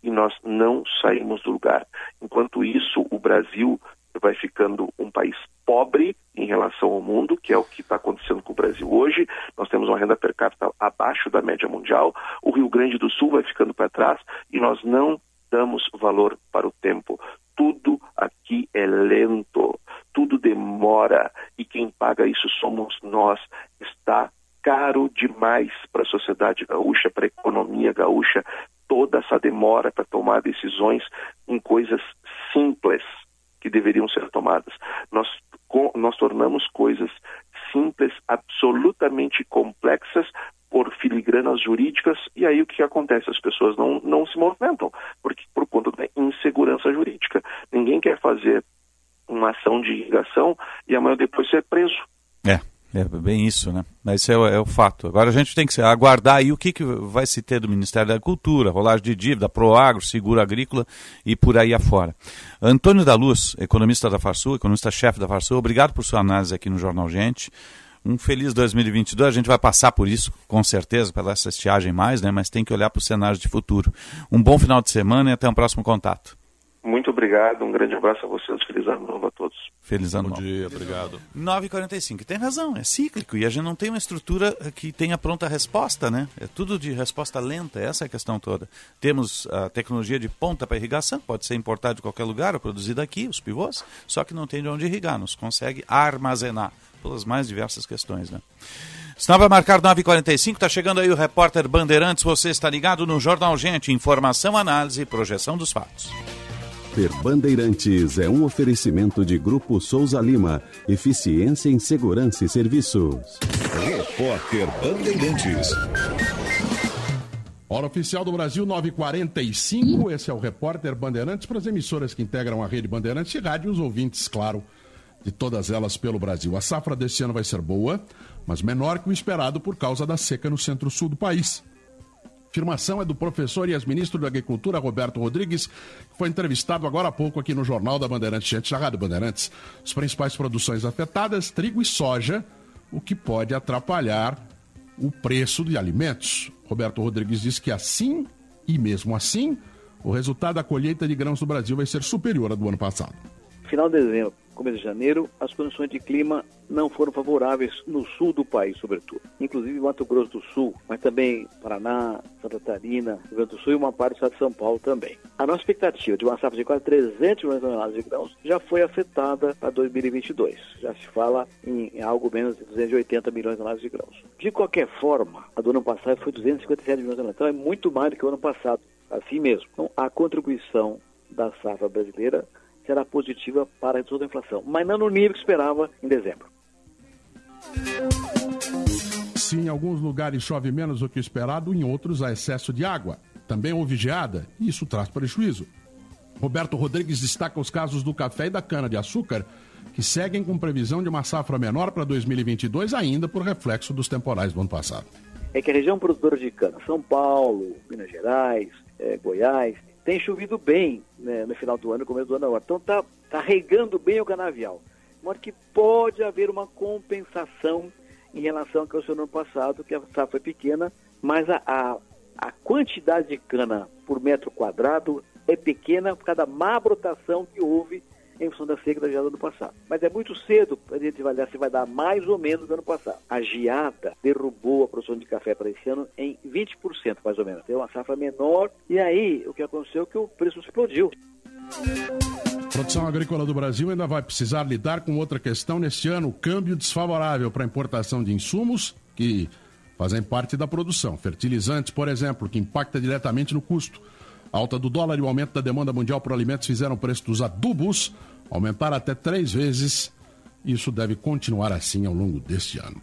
e nós não saímos do lugar. Enquanto isso, o Brasil vai ficando um país pobre em relação ao mundo, que é o que está acontecendo Brasil hoje. Nós temos uma renda per capita abaixo da média mundial. O Rio Grande do Sul vai ficando para trás e nós não damos valor para o tempo. Tudo aqui é lento, tudo demora e quem paga isso somos nós. Está caro demais para a sociedade gaúcha, para a economia gaúcha, toda essa demora para tomar decisões em coisas simples que deveriam ser tomadas. Nós, nós tornamos coisas simples, absolutamente complexas, por filigranas jurídicas, e aí o que acontece? As pessoas não, não se movimentam, porque por conta da insegurança jurídica. Ninguém quer fazer uma ação de irrigação e amanhã depois ser preso. É. É bem isso, né? Mas esse é é o, fato. Agora a gente tem que aguardar aí o que, que vai se ter do Ministério da Cultura, rolagem de dívida, Proagro, seguro agrícola e por aí afora. Antônio da Luz, economista da Farsul, economista-chefe da Farsul, obrigado por sua análise aqui no Jornal Gente. Um feliz 2022, a gente vai passar por isso, com certeza, pela essa estiagem mais, né? Mas tem que olhar para o cenário de futuro. Um bom final de semana e até um próximo contato. Muito obrigado, um grande abraço a vocês, feliz ano novo a todos. Feliz ano novo. Bom dia, obrigado. 9h45, tem razão, é cíclico e a gente não tem uma estrutura que tenha pronta resposta, né? É tudo de resposta lenta, essa é a questão toda. Temos a tecnologia de ponta para irrigação, pode ser importada de qualquer lugar ou produzida aqui, os pivôs, só que não tem de onde irrigar, nos consegue armazenar, pelas mais diversas questões, né? Senão vai marcar 9h45, está chegando aí o repórter Bandeirantes, você está ligado no Jornal Gente, informação, análise e projeção dos fatos. Repórter Bandeirantes é um oferecimento de Grupo Souza Lima. Eficiência em Segurança e Serviços. Repórter Bandeirantes. Hora oficial do Brasil 945. Esse é o Repórter Bandeirantes para as emissoras que integram a rede Bandeirantes e rádios ouvintes, claro, de todas elas pelo Brasil. A safra desse ano vai ser boa, mas menor que o esperado por causa da seca no centro-sul do país. Afirmação é do professor e ex-ministro da Agricultura, Roberto Rodrigues, que foi entrevistado agora há pouco aqui no Jornal da Bandeirantes, gente da Rádio Bandeirantes. As principais produções afetadas, trigo e soja, o que pode atrapalhar o preço de alimentos. Roberto Rodrigues diz que assim, e mesmo assim, o resultado da colheita de grãos do Brasil vai ser superior ao do ano passado. Final de dezembro, começo de janeiro, as condições de clima não foram favoráveis no sul do país, sobretudo. Inclusive Mato Grosso do Sul, mas também Paraná, Santa Catarina, Rio Grande do Sul e uma parte do estado de São Paulo também. A nossa expectativa de uma safra de quase 300 milhões de toneladas de grãos já foi afetada para 2022. Já se fala em algo menos de 280 milhões de toneladas de grãos. De qualquer forma, a do ano passado foi 257 milhões de toneladas. Então é muito mais do que o ano passado. Assim mesmo. Então, a contribuição da safra brasileira será positiva para a redução da inflação, mas não no nível que esperava em dezembro. Se em alguns lugares chove menos do que esperado, em outros há excesso de água. Também houve geada e isso traz prejuízo. Roberto Rodrigues destaca os casos do café e da cana-de-açúcar, que seguem com previsão de uma safra menor para 2022, ainda por reflexo dos temporais do ano passado. É que a região produtora de cana, São Paulo, Minas Gerais, é, Goiás, tem chovido bem né, no final do ano, começo do ano agora. Então está tá regando bem o canavial. De modo que pode haver uma compensação em relação ao que o ano passado, que a safra foi pequena, mas a, a, a quantidade de cana por metro quadrado é pequena por causa da má brotação que houve em função da seca da geada do passado. Mas é muito cedo para a gente avaliar se vai dar mais ou menos do ano passado. A geada derrubou a produção de café para esse ano em 20%, mais ou menos. Tem uma safra menor e aí o que aconteceu é que o preço explodiu. A produção agrícola do Brasil ainda vai precisar lidar com outra questão neste ano, o câmbio desfavorável para a importação de insumos que fazem parte da produção. Fertilizantes, por exemplo, que impacta diretamente no custo. A alta do dólar e o aumento da demanda mundial por alimentos fizeram o preço dos adubos aumentar até três vezes. Isso deve continuar assim ao longo deste ano.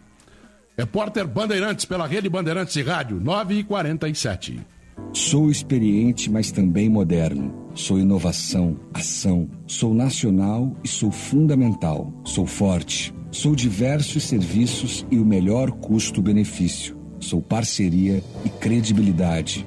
Repórter Bandeirantes pela Rede Bandeirantes e Rádio, 9 e 47 Sou experiente, mas também moderno. Sou inovação, ação. Sou nacional e sou fundamental. Sou forte. Sou diversos serviços e o melhor custo-benefício. Sou parceria e credibilidade.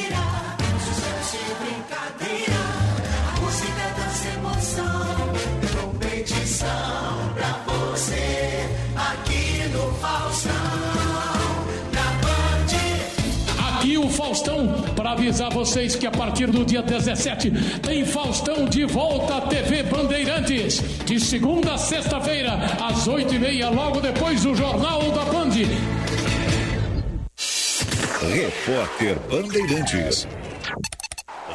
Faustão, para avisar vocês que a partir do dia 17 tem Faustão de volta à TV Bandeirantes. De segunda a sexta-feira, às 8h30, logo depois do Jornal da Band. Repórter Bandeirantes.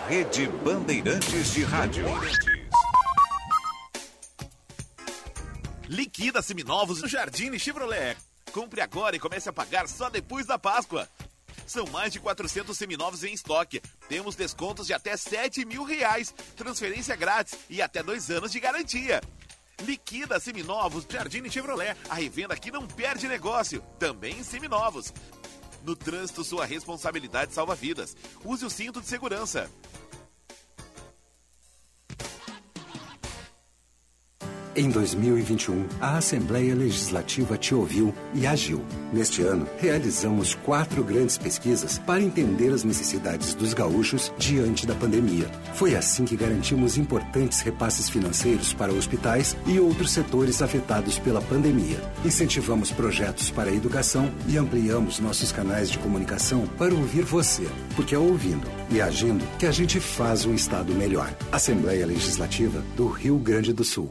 Rede Bandeirantes de Rádio. Liquida seminovos no Jardine Chevrolet. Compre agora e comece a pagar só depois da Páscoa. São mais de 400 seminovos em estoque. Temos descontos de até 7 mil reais, transferência grátis e até dois anos de garantia. Liquida seminovos Jardine Chevrolet. A revenda aqui não perde negócio. Também em seminovos. No trânsito, sua responsabilidade salva vidas. Use o cinto de segurança. Em 2021, a Assembleia Legislativa te ouviu e agiu. Neste ano, realizamos quatro grandes pesquisas para entender as necessidades dos gaúchos diante da pandemia. Foi assim que garantimos importantes repasses financeiros para hospitais e outros setores afetados pela pandemia. Incentivamos projetos para a educação e ampliamos nossos canais de comunicação para ouvir você, porque é ouvindo e agindo que a gente faz um Estado melhor. Assembleia Legislativa do Rio Grande do Sul.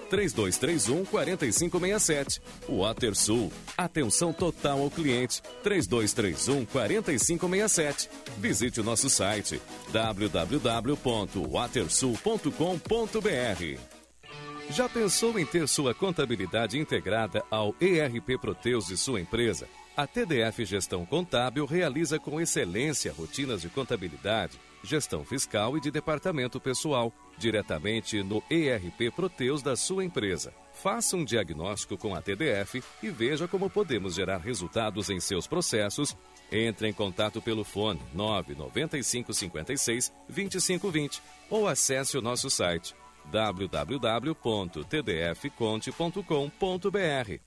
3231 4567. WaterSul. Atenção total ao cliente 3231 4567. Visite o nosso site www.watersul.com.br. Já pensou em ter sua contabilidade integrada ao ERP Proteus de sua empresa? A TDF Gestão Contábil realiza com excelência rotinas de contabilidade, gestão fiscal e de departamento pessoal, diretamente no ERP Proteus da sua empresa. Faça um diagnóstico com a TDF e veja como podemos gerar resultados em seus processos. Entre em contato pelo fone 995 56 2520 ou acesse o nosso site www.tdfconte.com.br.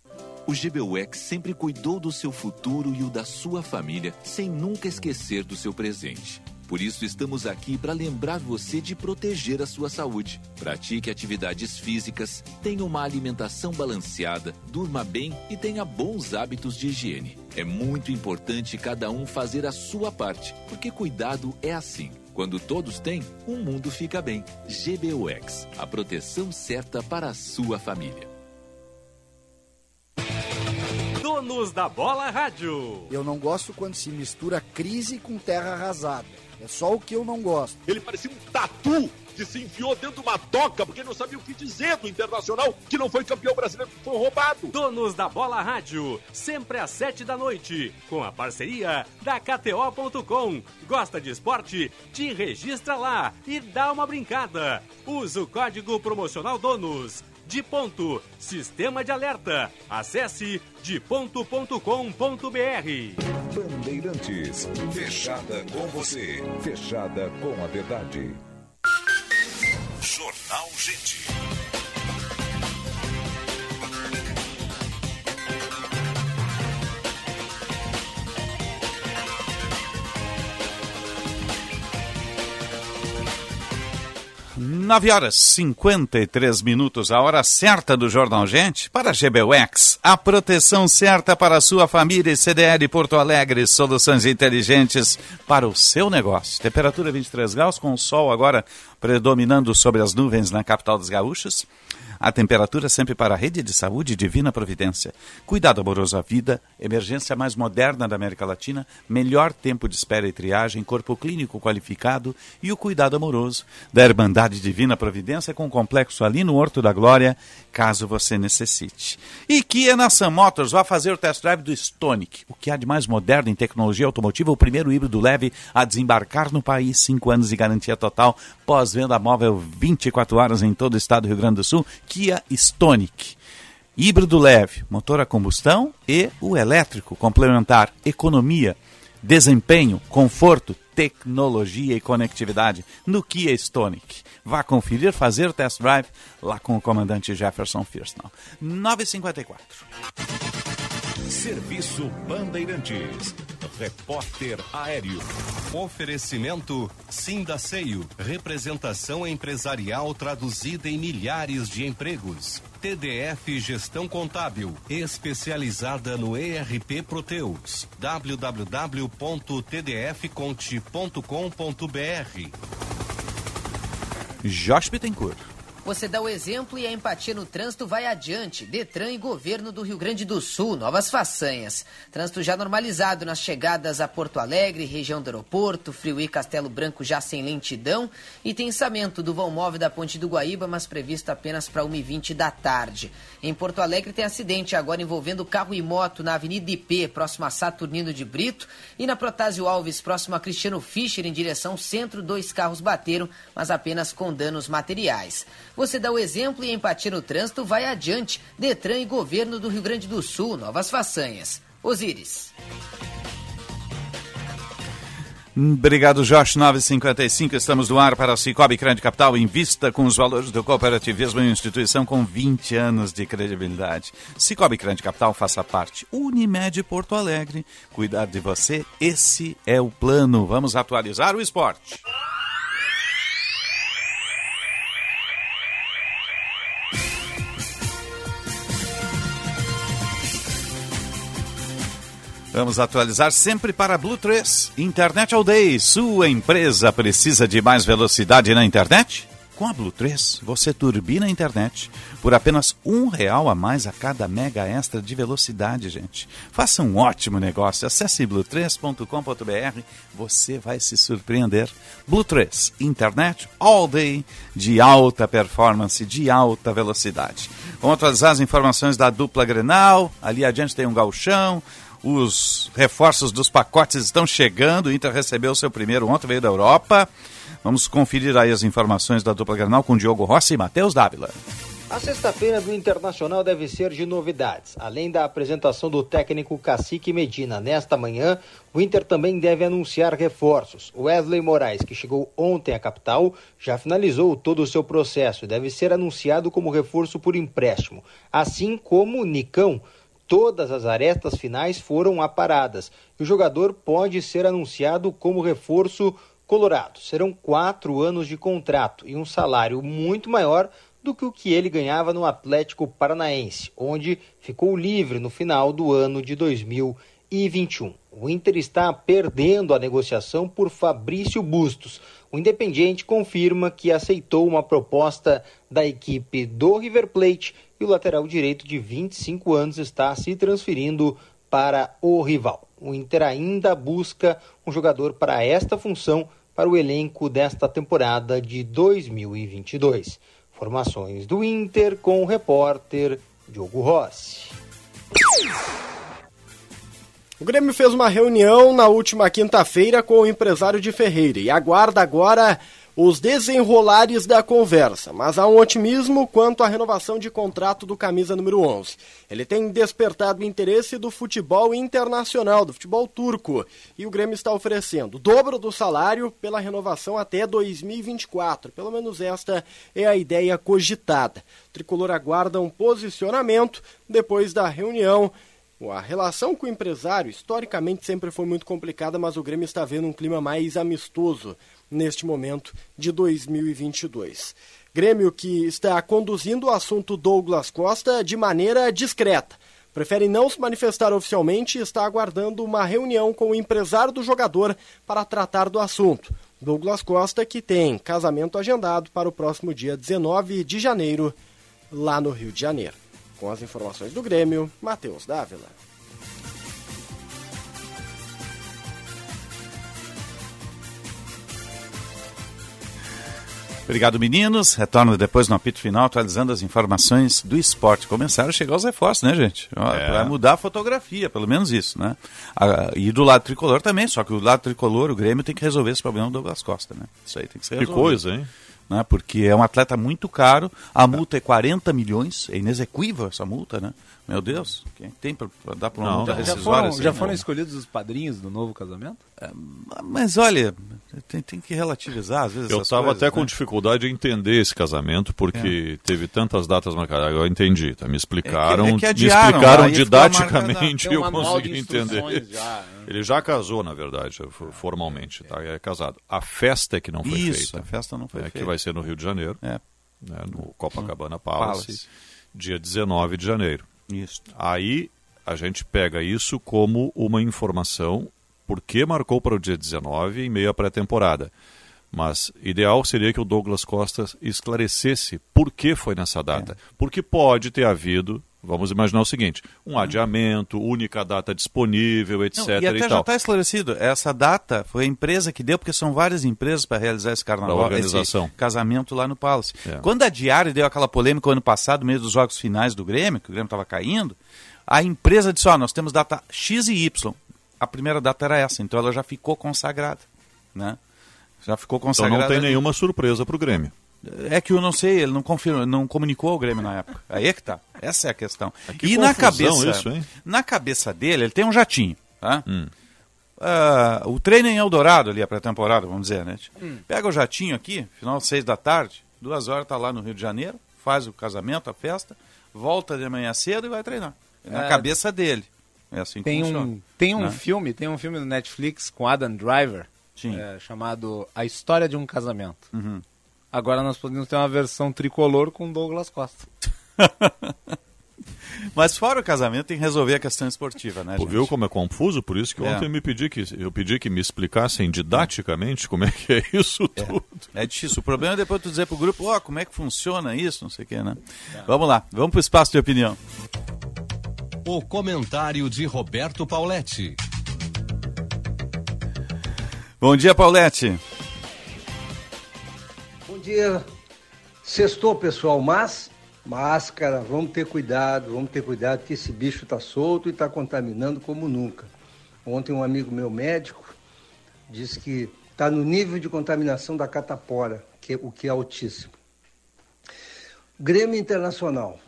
O GBUX sempre cuidou do seu futuro e o da sua família, sem nunca esquecer do seu presente. Por isso, estamos aqui para lembrar você de proteger a sua saúde. Pratique atividades físicas, tenha uma alimentação balanceada, durma bem e tenha bons hábitos de higiene. É muito importante cada um fazer a sua parte, porque cuidado é assim. Quando todos têm, o mundo fica bem. GBUX, a proteção certa para a sua família. Donos da Bola Rádio. Eu não gosto quando se mistura crise com terra arrasada. É só o que eu não gosto. Ele parecia um tatu que se enfiou dentro de uma toca porque não sabia o que dizer do Internacional, que não foi campeão brasileiro, que foi roubado. Donos da Bola Rádio, sempre às sete da noite, com a parceria da KTO.com. Gosta de esporte? Te registra lá e dá uma brincada. Usa o código promocional DONOS. De ponto, sistema de alerta. Acesse de ponto.com.br. Bandeirantes, fechada com você, fechada com a verdade. Jornal Gente. Nove horas 53 minutos, a hora certa do Jornal Gente para a GBUX. A proteção certa para a sua família e CDL Porto Alegre. Soluções inteligentes para o seu negócio. Temperatura 23 graus, com sol agora predominando sobre as nuvens na capital dos gaúchos. A temperatura sempre para a rede de saúde Divina Providência. Cuidado amoroso à vida, emergência mais moderna da América Latina, melhor tempo de espera e triagem, corpo clínico qualificado e o cuidado amoroso da Irmandade Divina Providência com complexo ali no Horto da Glória, caso você necessite. E Kia na Sam Motors vai fazer o test drive do Stonic, o que há de mais moderno em tecnologia automotiva, o primeiro híbrido leve a desembarcar no país, 5 anos de garantia total, pós-venda móvel 24 horas em todo o estado do Rio Grande do Sul, Kia Stonic. Híbrido leve, motor a combustão e o elétrico complementar, economia, desempenho, conforto, tecnologia e conectividade no Kia Stonic. Vá conferir, fazer test drive lá com o comandante Jefferson Firsnall. 954. Serviço Bandeirantes. Repórter Aéreo. Oferecimento Sindaceio. Representação empresarial traduzida em milhares de empregos. TDF Gestão Contábil. Especializada no ERP Proteus. www.tdfconte.com.br Josh Bittencourt. Você dá o exemplo e a empatia no trânsito vai adiante. Detran e governo do Rio Grande do Sul, novas façanhas. Trânsito já normalizado nas chegadas a Porto Alegre, região do aeroporto, Friuí Castelo Branco já sem lentidão e tensamento do vão móvel da Ponte do Guaíba, mas previsto apenas para 1h20 da tarde. Em Porto Alegre tem acidente agora envolvendo carro e moto na Avenida IP, próximo a Saturnino de Brito, e na Protásio Alves, próximo a Cristiano Fischer, em direção centro, dois carros bateram, mas apenas com danos materiais. Você dá o exemplo e empatia no trânsito vai adiante. Detran e governo do Rio Grande do Sul, novas façanhas. Osíris. Obrigado, Josh 955. Estamos no ar para a Cicobi Grande Capital. Invista com os valores do cooperativismo em instituição com 20 anos de credibilidade. Cicobi Grande Capital faça parte. Unimed Porto Alegre. Cuidar de você, esse é o plano. Vamos atualizar o esporte. Vamos atualizar sempre para Blue 3. Internet All Day. Sua empresa precisa de mais velocidade na internet? Com a Blue 3, você turbina a internet por apenas um real a mais a cada mega extra de velocidade, gente. Faça um ótimo negócio. Acesse blue3.com.br. Você vai se surpreender. Blue 3, internet all day de alta performance, de alta velocidade. Vamos atualizar as informações da dupla Grenal. Ali adiante tem um galchão. Os reforços dos pacotes estão chegando. O Inter recebeu seu primeiro ontem, veio da Europa. Vamos conferir aí as informações da dupla Granal com Diogo Rossi e Matheus Dávila. A sexta-feira do Internacional deve ser de novidades. Além da apresentação do técnico Cacique Medina nesta manhã, o Inter também deve anunciar reforços. Wesley Moraes, que chegou ontem à capital, já finalizou todo o seu processo e deve ser anunciado como reforço por empréstimo. Assim como Nicão, todas as arestas finais foram aparadas e o jogador pode ser anunciado como reforço colorado. Serão quatro anos de contrato e um salário muito maior do que o que ele ganhava no Atlético Paranaense, onde ficou livre no final do ano de 2021. O Inter está perdendo a negociação por Fabrício Bustos. O Independiente confirma que aceitou uma proposta da equipe do River Plate e o lateral direito de 25 anos está se transferindo para o rival. O Inter ainda busca um jogador para esta função para o elenco desta temporada de 2022. Formações do Inter com o repórter Diogo Rossi. O Grêmio fez uma reunião na última quinta-feira com o empresário de Ferreira e aguarda agora os desenrolares da conversa, mas há um otimismo quanto à renovação de contrato do camisa número 11. Ele tem despertado o interesse do futebol internacional, do futebol turco, e o Grêmio está oferecendo o dobro do salário pela renovação até 2024. Pelo menos esta é a ideia cogitada. O tricolor aguarda um posicionamento depois da reunião a relação com o empresário, historicamente, sempre foi muito complicada, mas o Grêmio está vendo um clima mais amistoso neste momento de 2022. Grêmio que está conduzindo o assunto Douglas Costa de maneira discreta. Prefere não se manifestar oficialmente e está aguardando uma reunião com o empresário do jogador para tratar do assunto. Douglas Costa, que tem casamento agendado para o próximo dia 19 de janeiro, lá no Rio de Janeiro. Com as informações do Grêmio, Matheus Dávila. Obrigado, meninos. Retorno depois no apito final, atualizando as informações do esporte. Começaram a chegar os reforços, né, gente? É. Para mudar a fotografia, pelo menos isso, né? e do lado tricolor também, só que o lado tricolor, o Grêmio tem que resolver esse problema do Douglas Costa, né? Isso aí tem que ser resolvido. Que coisa, hein? Né? Porque é um atleta muito caro, a multa é 40 milhões, é inexequível essa multa, né? Meu Deus, quem tem para dar para uma não, multa já, já foram, assim, já foram escolhidos os padrinhos do novo casamento? É, mas olha, tem, tem, que relativizar às vezes. Eu estava até né? com dificuldade de entender esse casamento porque é. teve tantas datas marcadas. Agora eu entendi, tá? Me explicaram, é que, é que adiaram, me explicaram didaticamente e eu consegui entender. Já, né? Ele já casou, na verdade, formalmente, tá? É casado. A festa é que não foi Isso, feita. a festa não foi é, feita. Que vai ser no Rio de Janeiro, né? no Copacabana Palace, Palace, dia 19 de janeiro. Isso. Aí a gente pega isso como uma informação, porque marcou para o dia 19 em meio à pré-temporada. Mas ideal seria que o Douglas Costa esclarecesse por que foi nessa data. É. Porque pode ter havido Vamos imaginar o seguinte: um adiamento, única data disponível, etc. Não, e até e já está esclarecido. Essa data foi a empresa que deu, porque são várias empresas para realizar esse carnaval, organização. esse casamento lá no Palace. É. Quando a Diário deu aquela polêmica ano passado, no meio dos jogos finais do Grêmio, que o Grêmio estava caindo, a empresa disse: Ó, oh, nós temos data X e Y. A primeira data era essa, então ela já ficou consagrada. Né? Já ficou consagrada. Então não tem nenhuma surpresa para o Grêmio. É que eu não sei, ele não confirma, não comunicou ao Grêmio na época. Aí é que tá. Essa é a questão. Que e na cabeça, isso, hein? na cabeça dele, ele tem um jatinho, tá? Hum. Uh, o treino em Eldorado ali, a pré-temporada, vamos dizer, né? Hum. Pega o jatinho aqui, final de seis da tarde, duas horas tá lá no Rio de Janeiro, faz o casamento, a festa, volta de manhã cedo e vai treinar. É na cabeça dele. É assim que tem funciona. Um, tem um né? filme, tem um filme no Netflix com Adam Driver, é, chamado A História de um Casamento. Uhum. Agora nós podemos ter uma versão tricolor com Douglas Costa. Mas fora o casamento tem que resolver a questão esportiva, né? Pô, viu como é confuso? Por isso que é. ontem eu me pedi que eu pedi que me explicassem didaticamente como é que é isso é. tudo. É difícil. O problema é depois tu dizer pro grupo, ó, oh, como é que funciona isso, não sei o que, né? É. Vamos lá, vamos pro espaço de opinião. O comentário de Roberto Pauletti. Bom dia, Pauletti dia. Sextou, pessoal, mas máscara, vamos ter cuidado, vamos ter cuidado que esse bicho está solto e está contaminando como nunca. Ontem um amigo meu médico disse que está no nível de contaminação da catapora, que, é, o que é altíssimo. Grêmio Internacional.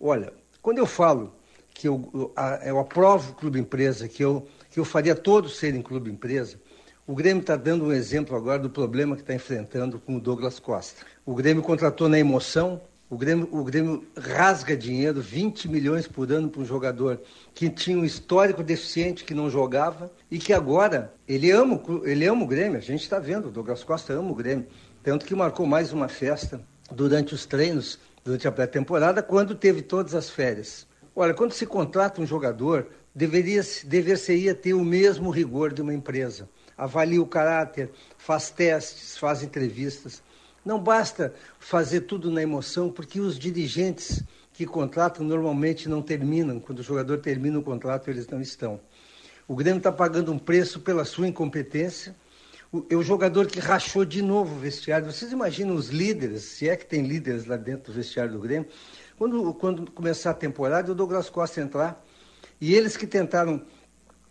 Olha, quando eu falo que eu, eu, aprovo o clube empresa, que eu, que eu faria todos serem clube empresa, o Grêmio está dando um exemplo agora do problema que está enfrentando com o Douglas Costa. O Grêmio contratou na emoção, o Grêmio, o Grêmio rasga dinheiro, 20 milhões por ano para um jogador que tinha um histórico deficiente, que não jogava, e que agora ele ama, ele ama o Grêmio. A gente está vendo, o Douglas Costa ama o Grêmio. Tanto que marcou mais uma festa durante os treinos, durante a pré-temporada, quando teve todas as férias. Olha, quando se contrata um jogador, deveria, deveria ter o mesmo rigor de uma empresa avalia o caráter, faz testes, faz entrevistas. Não basta fazer tudo na emoção, porque os dirigentes que contratam normalmente não terminam. Quando o jogador termina o contrato, eles não estão. O Grêmio está pagando um preço pela sua incompetência. O, é o jogador que rachou de novo o vestiário. Vocês imaginam os líderes, se é que tem líderes lá dentro do vestiário do Grêmio, quando, quando começar a temporada, o Douglas Costa entrar, e eles que tentaram,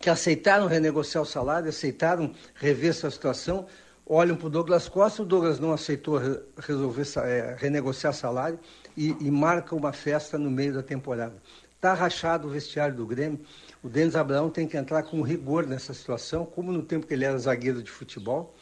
que aceitaram renegociar o salário, aceitaram rever essa situação, olham para o Douglas Costa, o Douglas não aceitou resolver é, renegociar salário e, e marca uma festa no meio da temporada. Está rachado o vestiário do Grêmio. O Denis Abraão tem que entrar com rigor nessa situação, como no tempo que ele era zagueiro de futebol,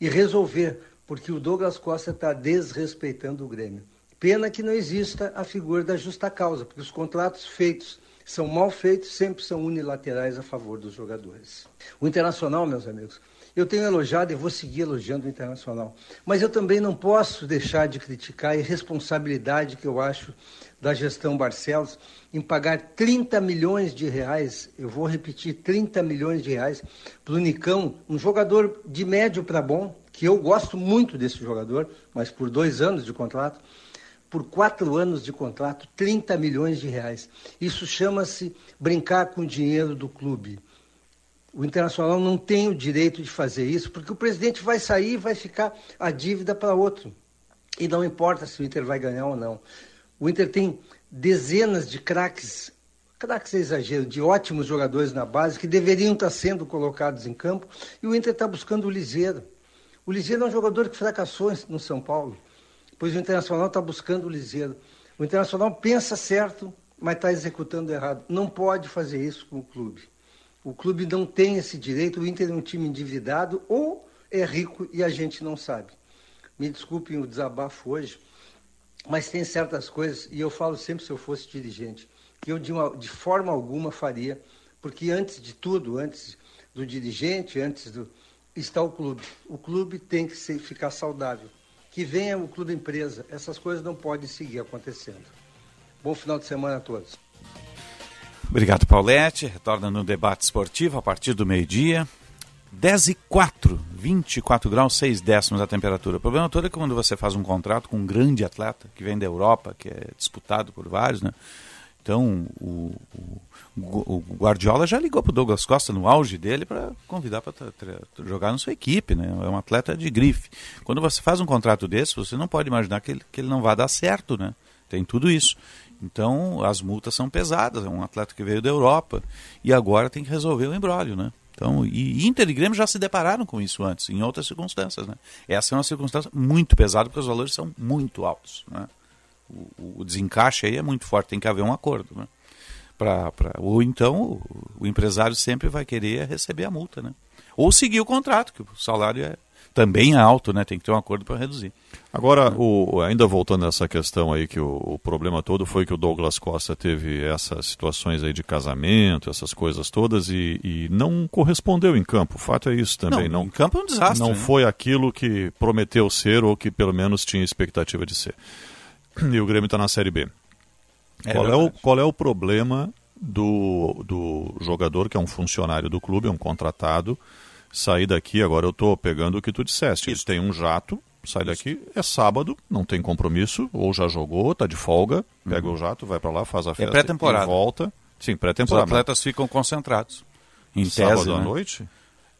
e resolver, porque o Douglas Costa está desrespeitando o Grêmio. Pena que não exista a figura da justa causa, porque os contratos feitos são mal feitos, sempre são unilaterais a favor dos jogadores. O Internacional, meus amigos, eu tenho elogiado e vou seguir elogiando o Internacional. Mas eu também não posso deixar de criticar a irresponsabilidade que eu acho da gestão Barcelos em pagar 30 milhões de reais, eu vou repetir, 30 milhões de reais para o Nicão, um jogador de médio para bom, que eu gosto muito desse jogador, mas por dois anos de contrato, por quatro anos de contrato, 30 milhões de reais. Isso chama-se brincar com o dinheiro do clube. O Internacional não tem o direito de fazer isso, porque o presidente vai sair e vai ficar a dívida para outro. E não importa se o Inter vai ganhar ou não. O Inter tem dezenas de craques, craques é exagero, de ótimos jogadores na base que deveriam estar sendo colocados em campo, e o Inter está buscando o Liseiro. O Liseiro é um jogador que fracassou no São Paulo, pois o Internacional está buscando o Liseiro. O Internacional pensa certo, mas está executando errado. Não pode fazer isso com o clube. O clube não tem esse direito, o Inter é um time endividado ou é rico e a gente não sabe. Me desculpem o desabafo hoje, mas tem certas coisas, e eu falo sempre se eu fosse dirigente, que eu de, uma, de forma alguma faria, porque antes de tudo, antes do dirigente, antes do. está o clube. O clube tem que ser, ficar saudável. Que venha o clube empresa. Essas coisas não podem seguir acontecendo. Bom final de semana a todos. Obrigado, Paulette. Retorna no debate esportivo a partir do meio-dia. 10 e 4, 24 graus, 6 décimos a temperatura. O problema todo é que quando você faz um contrato com um grande atleta que vem da Europa, que é disputado por vários, né? Então, o, o, o Guardiola já ligou para o Douglas Costa no auge dele para convidar para jogar na sua equipe, né? É um atleta de grife. Quando você faz um contrato desse, você não pode imaginar que ele, que ele não vai dar certo, né? Tem tudo isso. Então, as multas são pesadas. É um atleta que veio da Europa e agora tem que resolver o embrólio, né? Então, e Inter e Grêmio já se depararam com isso antes, em outras circunstâncias, né? Essa é uma circunstância muito pesada porque os valores são muito altos, né? O, o desencaixe aí é muito forte, tem que haver um acordo, né? Pra, pra, ou então o, empresário sempre vai querer receber a multa, né? Ou seguir o contrato, que o salário é, também é alto, né? Tem que ter um acordo para reduzir. Agora, o, ainda voltando a essa questão aí, que o, o, problema todo foi que o Douglas Costa teve essas situações aí de casamento, essas coisas todas, e, e não correspondeu em campo. O fato é isso também. Não, não em campo é um desastre. Não né? foi aquilo que prometeu ser ou que pelo menos tinha expectativa de ser. E o Grêmio está na Série B. É qual, é o, qual é o problema do, do jogador que é um funcionário do clube, é um contratado, sair daqui, agora eu estou pegando o que tu disseste. Isso. Ele tem um jato, sai daqui, é sábado, não tem compromisso, ou já jogou, está de folga, pega uhum. o jato, vai para lá, faz a é festa é pré-temporada. volta. Sim, pré-temporada. Os atletas ficam concentrados. Em sábado tese, à né? noite?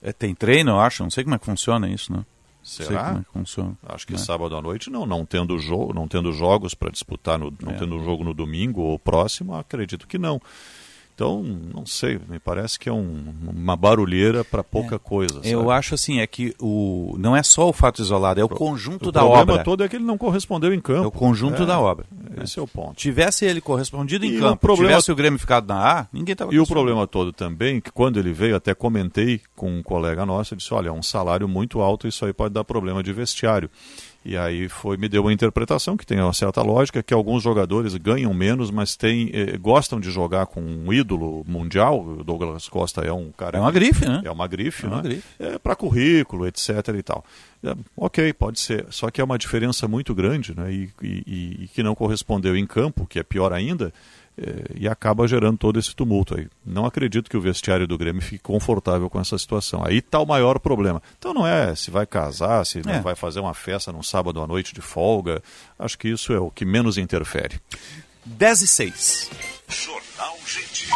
É, tem treino, eu acho, não sei como é que funciona isso, né? Será? É. Acho que É. sábado à noite não, não tendo jogo, não tendo jogos para disputar, no, não É. tendo um jogo no domingo ou próximo, acredito que não. Então, não sei, me parece que é um- uma barulheira para pouca coisa. Eu sabe? acho assim, é que o não é só o fato isolado, é o conjunto o da problema obra. todo é que ele não correspondeu em campo. É o conjunto É, da obra. Esse é o ponto. Tivesse ele correspondido em E o campo, problema- tivesse o Grêmio ficado na A, ninguém estava E o problema todo também, que quando ele veio, até comentei com um colega nosso, ele disse, olha, é um salário muito alto, isso aí pode dar problema de vestiário. E aí foi, me deu uma interpretação que tem uma certa lógica, que alguns jogadores ganham menos, mas tem, eh, gostam de jogar com um ídolo mundial. O Douglas Costa é um cara. É uma grife, né? É uma grife, É uma né? grife. É para currículo, etc. e tal. É, ok, pode ser. Só que é uma diferença muito grande, né? E, e- e- que não correspondeu em campo, que é pior ainda, e acaba gerando todo esse tumulto aí. Não acredito que o vestiário do Grêmio fique confortável com essa situação. Aí está o maior problema. Então não é se vai casar, se É. não vai fazer uma festa num sábado à noite de folga. Acho que isso é o que menos interfere. 10 e 6. Jornal Gente.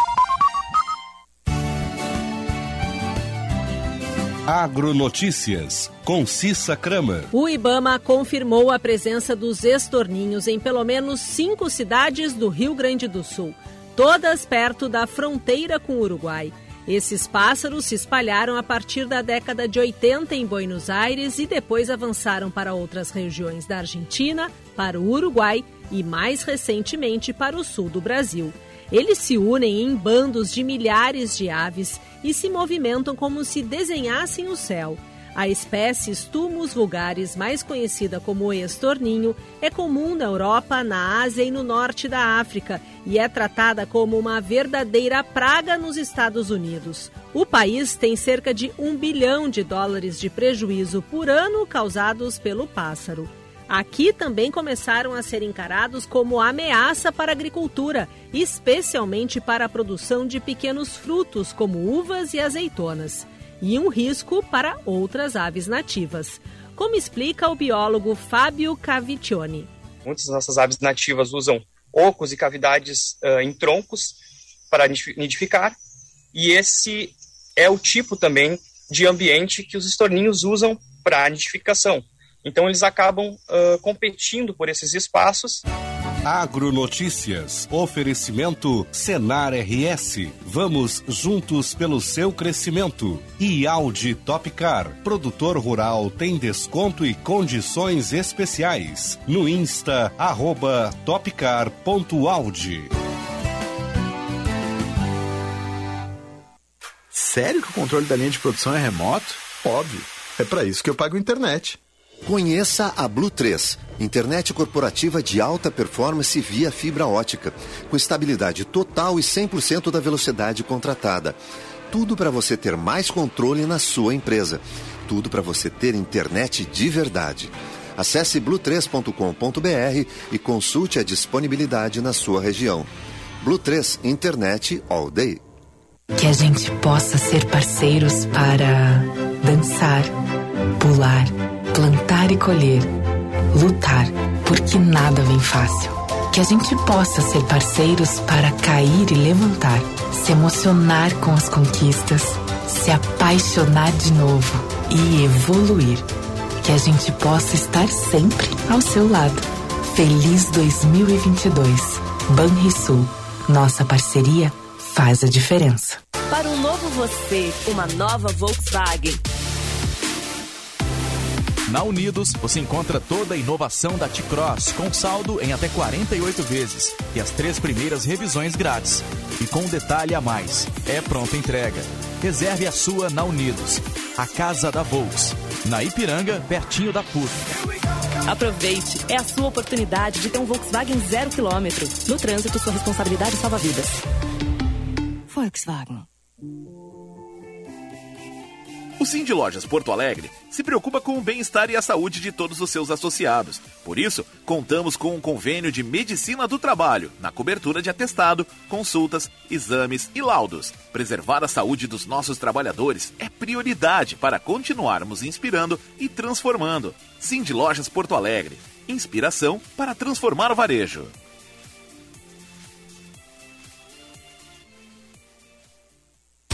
Agronotícias, com Cissa Kramer. O Ibama confirmou a presença dos estorninhos em pelo menos cinco cidades do Rio Grande do Sul, todas perto da fronteira com o Uruguai. Esses pássaros se espalharam a partir da década de 80 em Buenos Aires e depois avançaram para outras regiões da Argentina, para o Uruguai e, mais recentemente, para o sul do Brasil. Eles se unem em bandos de milhares de aves e se movimentam como se desenhassem o céu. A espécie Stumus vulgaris, mais conhecida como estorninho, é comum na Europa, na Ásia e no norte da África e é tratada como uma verdadeira praga nos Estados Unidos. O país tem cerca de um bilhão de dólares de prejuízo por ano causados pelo pássaro. Aqui também começaram a ser encarados como ameaça para a agricultura, especialmente para a produção de pequenos frutos como uvas e azeitonas, e um risco para outras aves nativas, como explica o biólogo Fábio Caviccioni. Muitas dessas aves nativas usam ocos e cavidades uh, em troncos para nidificar, e esse é o tipo também de ambiente que os estorninhos usam para nidificação. Então eles acabam uh, competindo por esses espaços. Agronotícias. Oferecimento Senar RS. Vamos juntos pelo seu crescimento. E Audi Topcar. Produtor rural tem desconto e condições especiais. No Insta, arroba topcar.audi. Sério que o controle da linha de produção é remoto? Óbvio. É para isso que eu pago internet. Conheça a Blue 3, internet corporativa de alta performance via fibra ótica, com estabilidade total e 100% da velocidade contratada. Tudo para você ter mais controle na sua empresa. Tudo para você ter internet de verdade. Acesse blue3.com.br e consulte a disponibilidade na sua região. Blue 3 Internet All Day. Que a gente possa ser parceiros para dançar, pular plantar e colher, lutar, porque nada vem fácil. Que a gente possa ser parceiros para cair e levantar, se emocionar com as conquistas, se apaixonar de novo e evoluir. Que a gente possa estar sempre ao seu lado. Feliz 2022. Banrisul. Nossa parceria faz a diferença. Para um novo você, uma nova Volkswagen. Na Unidos, você encontra toda a inovação da T-Cross com saldo em até 48 vezes e as três primeiras revisões grátis. E com um detalhe a mais, é pronta entrega. Reserve a sua na Unidos, a casa da Volks, na Ipiranga, pertinho da PUC. Aproveite, é a sua oportunidade de ter um Volkswagen zero quilômetro. No trânsito, sua responsabilidade salva vidas. Volkswagen. O Cindy Lojas Porto Alegre se preocupa com o bem-estar e a saúde de todos os seus associados. Por isso, contamos com um convênio de medicina do trabalho, na cobertura de atestado, consultas, exames e laudos. Preservar a saúde dos nossos trabalhadores é prioridade para continuarmos inspirando e transformando. Cindy Lojas Porto Alegre. Inspiração para transformar o varejo.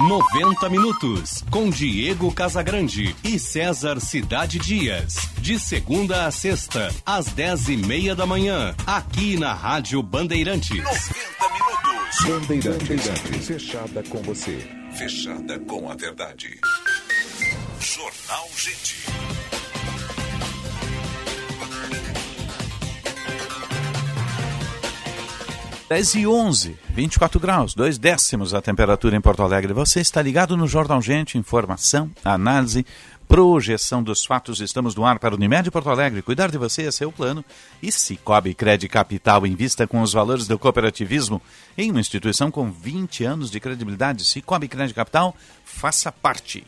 90 minutos com Diego Casagrande e César Cidade Dias. De segunda a sexta, às 10 e meia da manhã, aqui na Rádio Bandeirantes. 90 minutos. Bandeirantes. Bandeirantes. Fechada com você. Fechada com a verdade. Jornal Gente. Dez e 11, 24 graus, dois décimos a temperatura em Porto Alegre. Você está ligado no Jornal Gente, informação, análise, projeção dos fatos. Estamos no ar para o Unimed Porto Alegre. Cuidar de você é seu plano. E Cicobi Crédito Capital invista com os valores do cooperativismo em uma instituição com 20 anos de credibilidade. Cicobi Crédito Capital, faça parte.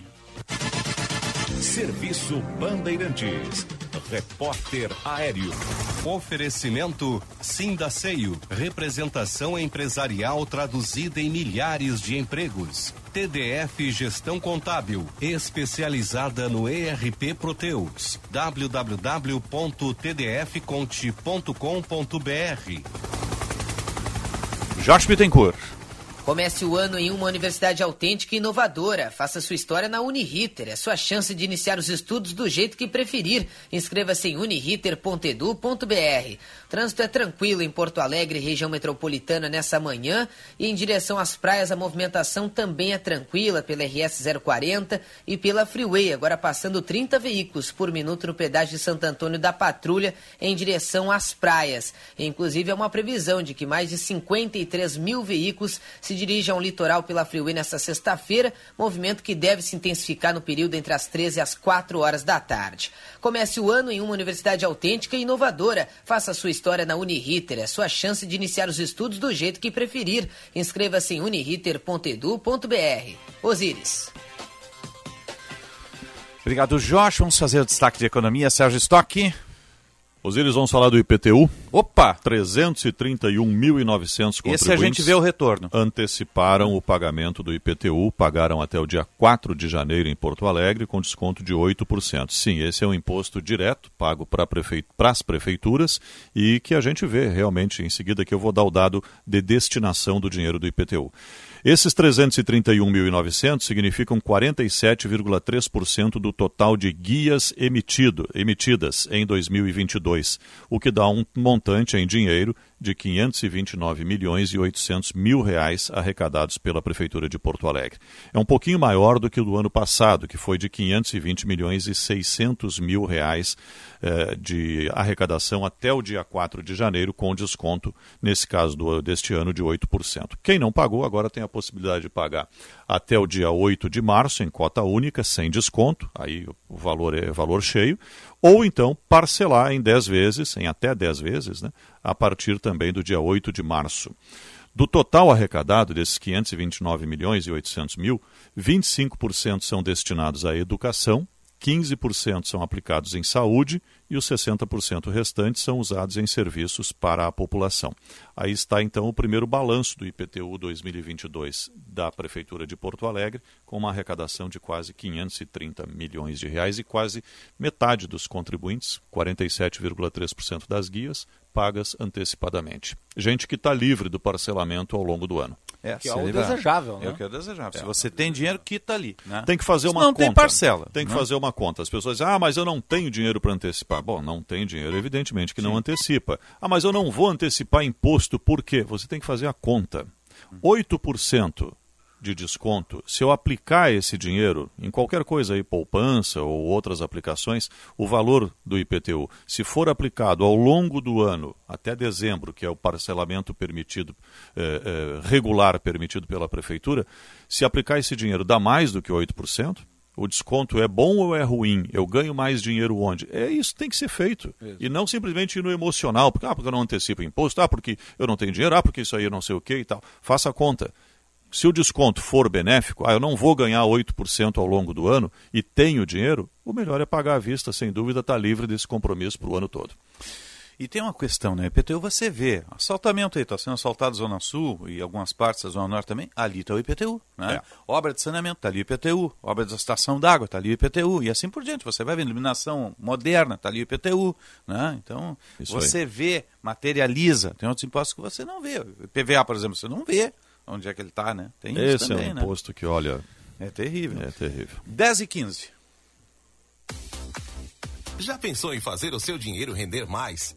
Serviço Bandeirantes. Repórter aéreo. Oferecimento Sindaceio, representação empresarial traduzida em milhares de empregos. TDF Gestão Contábil, especializada no ERP Proteus. www.tdfconte.com.br. Jorge Bittencourt. Comece o ano em uma universidade autêntica e inovadora. Faça sua história na Uniriter. É sua chance de iniciar os estudos do jeito que preferir. Inscreva-se em uniriter.edu.br. Trânsito é tranquilo em Porto Alegre, região metropolitana, nessa manhã. E em direção às praias, a movimentação também é tranquila pela RS 040 e pela Freeway. Agora passando 30 veículos por minuto no pedágio de Santo Antônio da Patrulha em direção às praias. Inclusive, é uma previsão de que mais de 53 mil veículos se dirigem ao litoral pela Freeway nesta sexta-feira, movimento que deve se intensificar no período entre as 13 e as 4 horas da tarde. Comece o ano em uma universidade autêntica e inovadora. Faça sua história na Uniriter. É sua chance de iniciar os estudos do jeito que preferir. Inscreva-se em uniriter.edu.br. Osíris. Obrigado, Jorge. Vamos fazer o destaque de economia. Sérgio Stock. Osíris, vamos falar do IPTU. Opa! 331.900 contribuintes. Esse a gente vê o retorno. Anteciparam o pagamento do IPTU, pagaram até o dia 4 de janeiro em Porto Alegre, com desconto de 8%. Sim, esse é um imposto direto, pago para prefeit as prefeituras e que a gente vê realmente em seguida que eu vou dar o dado de destinação do dinheiro do IPTU. Esses 331.900 significam 47,3% do total de guias emitido, emitidas em 2022, o que dá um montante em dinheiro de 529 milhões e 800 mil reais arrecadados pela Prefeitura de Porto Alegre. É um pouquinho maior do que o do ano passado, que foi de 520 milhões e 600 mil reais eh, de arrecadação até o dia 4 de janeiro, com desconto, nesse caso do, deste ano, de 8%. Quem não pagou agora tem a possibilidade de pagar até o dia 8 de março, em cota única, sem desconto, aí o valor é valor cheio, ou então parcelar em 10 vezes, em até 10 vezes, né, a partir também do dia 8 de março. Do total arrecadado desses 529 milhões e 800 mil, 25% são destinados à educação, 15% são aplicados em saúde e os 60% restantes são usados em serviços para a população. Aí está então o primeiro balanço do IPTU 2022 da Prefeitura de Porto Alegre, com uma arrecadação de quase 530 milhões de reais e quase metade dos contribuintes, 47,3% das guias, pagas antecipadamente. Gente que está livre do parcelamento ao longo do ano. É, que é o desejável, né? É o que é desejável. É. Se você tem dinheiro, quita ali. Né? Tem que fazer uma não conta. Não tem parcela. Tem que né? fazer uma conta. As pessoas dizem, ah, mas eu não tenho dinheiro para antecipar. Bom, não tem dinheiro, evidentemente que Sim. não antecipa. Ah, mas eu não vou antecipar imposto, por quê? Você tem que fazer a conta. 8% de desconto, se eu aplicar esse dinheiro em qualquer coisa aí, poupança ou outras aplicações, o valor do IPTU, se for aplicado ao longo do ano, até dezembro, que é o parcelamento permitido, eh, eh, regular permitido pela Prefeitura, se aplicar esse dinheiro dá mais do que 8%, o desconto é bom ou é ruim? Eu ganho mais dinheiro onde? É isso tem que ser feito. Isso. E não simplesmente ir no emocional, porque, ah, porque eu não antecipo imposto, ah, porque eu não tenho dinheiro, ah, porque isso aí eu não sei o que e tal. Faça a conta. Se o desconto for benéfico, ah, eu não vou ganhar 8% ao longo do ano e tenho dinheiro, o melhor é pagar à vista, sem dúvida, está livre desse compromisso para o ano todo. E tem uma questão, né? IPTU você vê, assaltamento aí, está sendo assaltado Zona Sul e algumas partes da Zona Norte também, ali está o IPTU. Né? É. Obra de saneamento, está ali o IPTU. Obra de estação d'água, está ali o IPTU. E assim por diante. Você vai ver iluminação moderna, está ali o IPTU. Né? Então, Isso você aí. vê, materializa. Tem outros impostos que você não vê. PVA, por exemplo, você não vê onde é que ele está, né? Tem Esse isso também, é um imposto né? que, olha... É terrível. É terrível. 10 e 15. Já pensou em fazer o seu dinheiro render mais?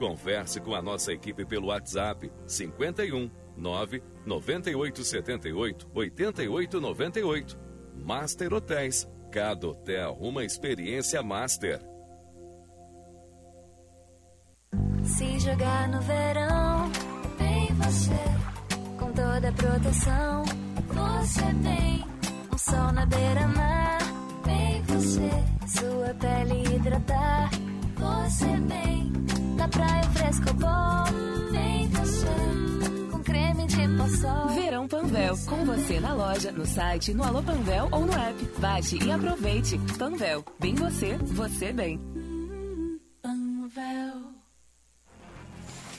Converse com a nossa equipe pelo WhatsApp 51 9 98 78 88 98. Master Hotéis. Cada hotel uma experiência master. Se jogar no verão, bem você. Com toda a proteção, você tem. Um sol na beira-mar, bem você. Sua pele hidratar, você bem. Na praia fresco bom, bem você. Com creme de poçol. Verão Panvel, com você na loja, no site, no Alô Panvel ou no app. Baixe e aproveite. Panvel, bem você, você bem.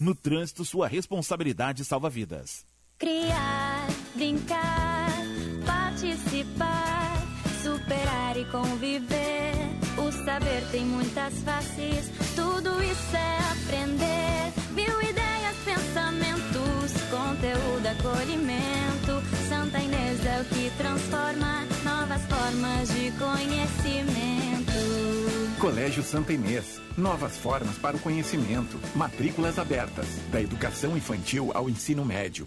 No trânsito, sua responsabilidade salva vidas. Criar, brincar, participar, superar e conviver. O saber tem muitas faces, tudo isso é aprender. Mil ideias, pensamentos, conteúdo, acolhimento. Santa Inês é o que transforma novas formas de conhecimento. Colégio Santa Inês. Novas formas para o conhecimento. Matrículas abertas. Da educação infantil ao ensino médio.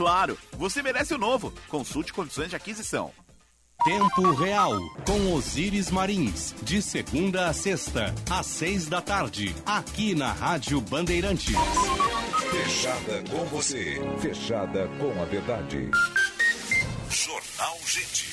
Claro, você merece o novo. Consulte condições de aquisição. Tempo Real, com Osíris Marins, de segunda a sexta, às seis da tarde, aqui na Rádio Bandeirantes. Fechada com você. Fechada com a verdade. Jornal Gente.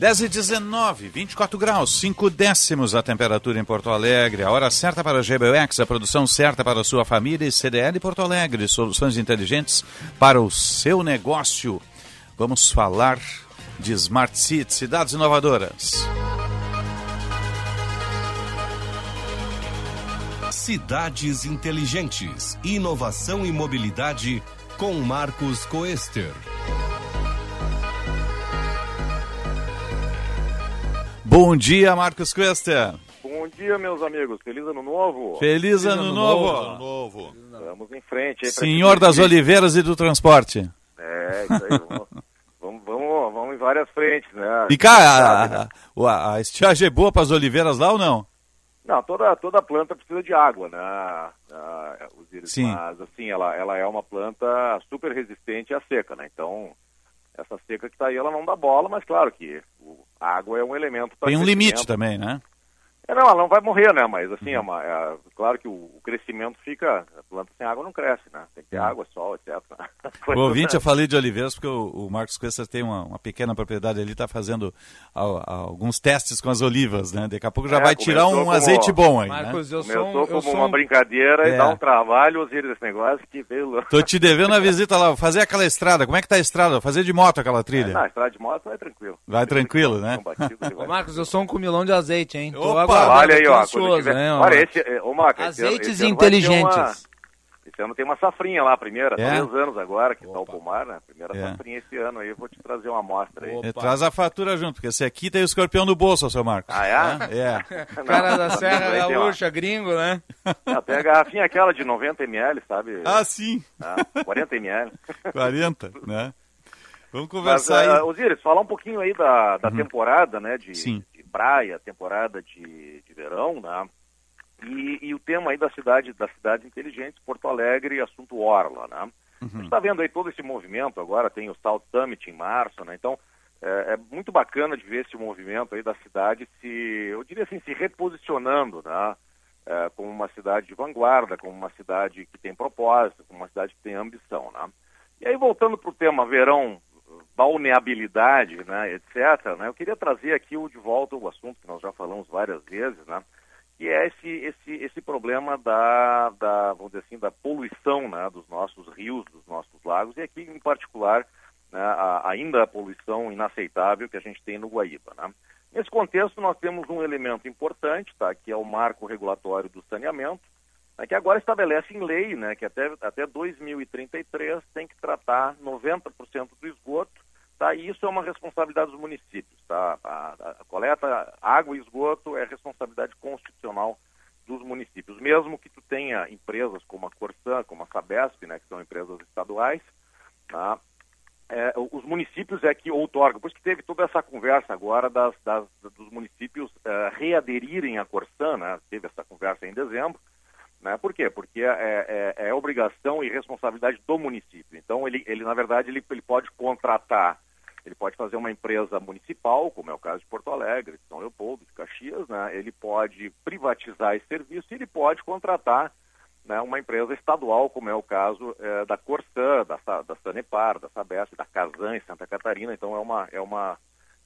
Dez e 19, 24 graus, 5 décimos a temperatura em Porto Alegre. A hora certa para a GBUX, a produção certa para a sua família e CDL Porto Alegre. Soluções inteligentes para o seu negócio. Vamos falar de Smart City, cidades inovadoras. Cidades inteligentes, inovação e mobilidade com Marcos Coester. Bom dia, Marcos Cuesta. Bom dia, meus amigos. Feliz ano novo. Feliz ano novo. Ano novo. Vamos em frente. Aí Senhor das Oliveiras e do Transporte. É, isso aí. vamos, vamos, vamos, vamos em várias frentes, né? E cá, Sabe, a, né? a, a estiagem é boa para as oliveiras lá ou não? Não, toda, toda planta precisa de água, né? Ah, Osiris? Sim. Mas, assim, ela, ela é uma planta super resistente à seca, né? Então, essa seca que está aí, ela não dá bola, mas claro que o- a água é um elemento para Tem um limite também, né? É, não, ela não vai morrer, né? Mas, assim, é uma- é- claro que o, o crescimento fica... A planta sem água não cresce, né? Tem que ter água, sol, etc. O ouvinte, eu falei de oliveiras porque o, o Marcos Cuesta tem uma, uma pequena propriedade ali, está fazendo al- alguns testes com as olivas, né? Daqui a pouco já É, vai tirar começou um como- azeite bom aí, Marcos, né? eu sou um- Começou eu como sou uma um- brincadeira É. e dá um trabalho, Osiris, esse negócio que pelo... Tô te devendo uma visita lá, vou fazer aquela estrada. Como é que tá a estrada? Fazer de moto aquela trilha. Na estrada de moto vai tranquilo. Vai tranquilo, né? Ô, Marcos, eu sou um comilão de azeite, hein? Tô Opa, olha aí, ó. tiver- ó. Olha, esse, é, ô, Azeites esse ano inteligentes. uma- Esse ano tem uma safrinha lá, a primeira, É? três anos agora, que está o pomar, né? Primeira É. safrinha esse ano aí, eu vou te trazer uma amostra aí. É, traz a fatura junto, porque esse aqui tem o escorpião no bolso, seu Marcos. Ah, é? É. Cara Não, da tá Serra. Gaúcha, gringo, né? Ah, tem a garrafinha aquela de 90 ml, sabe? Ah, sim. Ah, 40 ml. 40, né? Vamos Mas, conversar aí. uh, Osiris, falar um pouquinho aí da, da Uhum. temporada, né, de, Sim. Praia, temporada de, de verão, né, e, e o tema aí da cidade, das cidades inteligentes, Porto Alegre assunto Orla, né. A gente está vendo aí todo esse movimento agora, tem o South Summit em março, né, então é, é muito bacana de ver esse movimento aí da cidade se, eu diria assim, se reposicionando, né, é, como uma cidade de vanguarda, como uma cidade que tem propósito, como uma cidade que tem ambição, né. E aí, voltando para o tema verão, balneabilidade, né, etc., né, eu queria trazer aqui de volta o assunto que nós já falamos várias vezes, né, que é esse, esse, esse problema da, da, vamos dizer assim, da poluição né, dos nossos rios, dos nossos lagos, e aqui, em particular, né, a, ainda a poluição inaceitável que a gente tem no Guaíba. Né. Nesse contexto, nós temos um elemento importante, tá, que é o marco regulatório do saneamento, né, que agora estabelece em lei né, que até, até 2033 tem que tratar 90% do esgoto, tá, e isso é uma responsabilidade dos municípios. Tá? A, a- a coleta, água e esgoto é responsabilidade constitucional dos municípios. Mesmo que tu tenha empresas como a Corsã, como a Sabesp, né, que são empresas estaduais, tá? É, os municípios é que outorgam, por isso que teve toda essa conversa agora das, das- dos municípios eh, readerirem à Corsã, né? teve essa conversa em dezembro, né? Por quê? Porque é, é- é obrigação e responsabilidade do município. Então, ele, ele na verdade, ele, ele pode contratar, ele pode fazer uma empresa municipal, como é o caso de Porto Alegre, de São Leopoldo, de Caxias, né? ele pode privatizar esse serviço e ele pode contratar né, uma empresa estadual, como é o caso eh, da Corsã, da, da Sanepar, da Sabesp, da Casan em Santa Catarina. Então, é uma, é uma,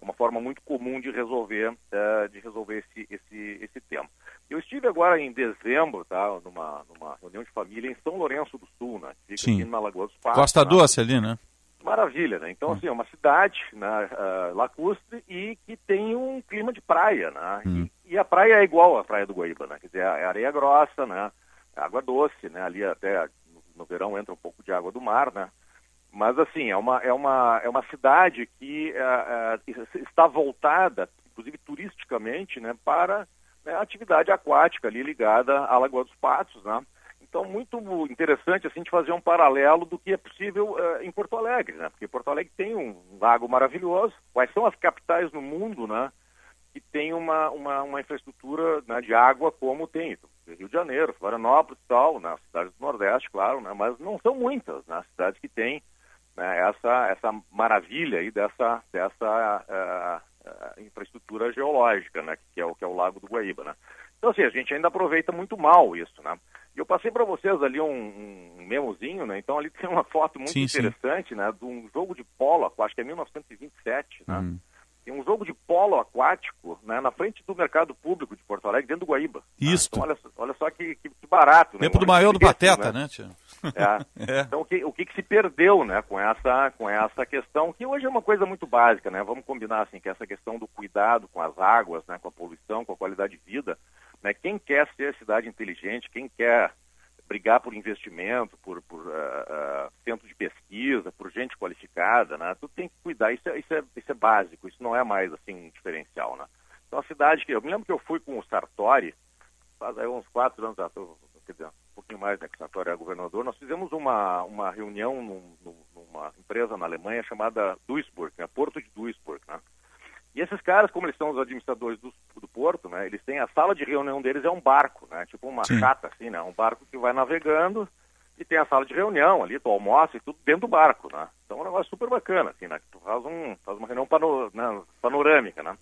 uma forma muito comum de resolver, eh, de resolver esse, esse, esse tema. Eu estive agora em dezembro, tá, numa, numa reunião de família em São Lourenço do Sul, né, que fica Sim. aqui na Lagoa dos Patos. Costa né. Doce ali, né? Maravilha, né? Então, assim, é uma cidade né, ah, lacustre e que tem um clima de praia, né? Hum. E, e a praia é igual à praia do Guaíba, né? Quer dizer, é areia grossa, né? É água doce, né? Ali até no, verão entra um pouco de água do mar, né? Mas, assim, é uma, é uma, é uma cidade que ah, ah, está voltada, inclusive turisticamente, né? Para né, a atividade aquática ali ligada à Lagoa dos Patos, né? Então, muito interessante assim de fazer um paralelo do que é possível eh, em Porto Alegre, né? Porque Porto Alegre tem um lago maravilhoso. Quais são as capitais no mundo, né? Que tem uma, uma, uma infraestrutura né, de água como tem Rio de Janeiro, Florianópolis e tal, né? Cidades do Nordeste, claro, né? Mas não são muitas, né? Cidades que têm né, essa, essa maravilha aí dessa, dessa eh, eh, infraestrutura geológica, né? Que é, o, que é o Lago do Guaíba, né? Então, assim, a gente ainda aproveita muito mal isso, né? E eu passei para vocês ali um, um memozinho, né? Então ali tem uma foto muito Sim, sim. interessante, né? De um jogo de polo, acho que é 1927, né? Hum. Tem um jogo de polo aquático, né? Na frente do mercado público de Porto Alegre, dentro do Guaíba. Isto. Então, olha, só- olha só que, que- que barato, né? Tempo do Um maior do Pateta, né, tia? É. Então, o que, o que que se perdeu, né, com essa, com essa questão, que hoje é uma coisa muito básica, né? Vamos combinar, assim, que essa questão do cuidado com as águas, né, com a poluição, com a qualidade de vida, né? Quem quer ser cidade inteligente, quem quer brigar por investimento, por, por ah, ah, centro de pesquisa, por gente qualificada, né? Tu tem que cuidar, isso é, isso é, isso é básico, isso não é mais, assim, um diferencial, né? Então, a cidade que... Eu me lembro que eu fui com o Sartori, faz aí uns quatro anos atrás, quer dizer, um pouquinho mais, né, que o Sartori é governador, nós fizemos uma, uma reunião num- numa empresa na Alemanha chamada Duisburg, né, Porto de Duisburg, né? E esses caras, como eles são os administradores do, do porto, né, eles têm a sala de reunião deles é um barco, né, tipo uma Sim. chata assim, né, um barco que vai navegando e tem a sala de reunião ali, tu almoça e tudo dentro do barco, né. Então é um negócio super bacana, assim, né, tu faz, um, faz uma reunião pano, né, panorâmica, né.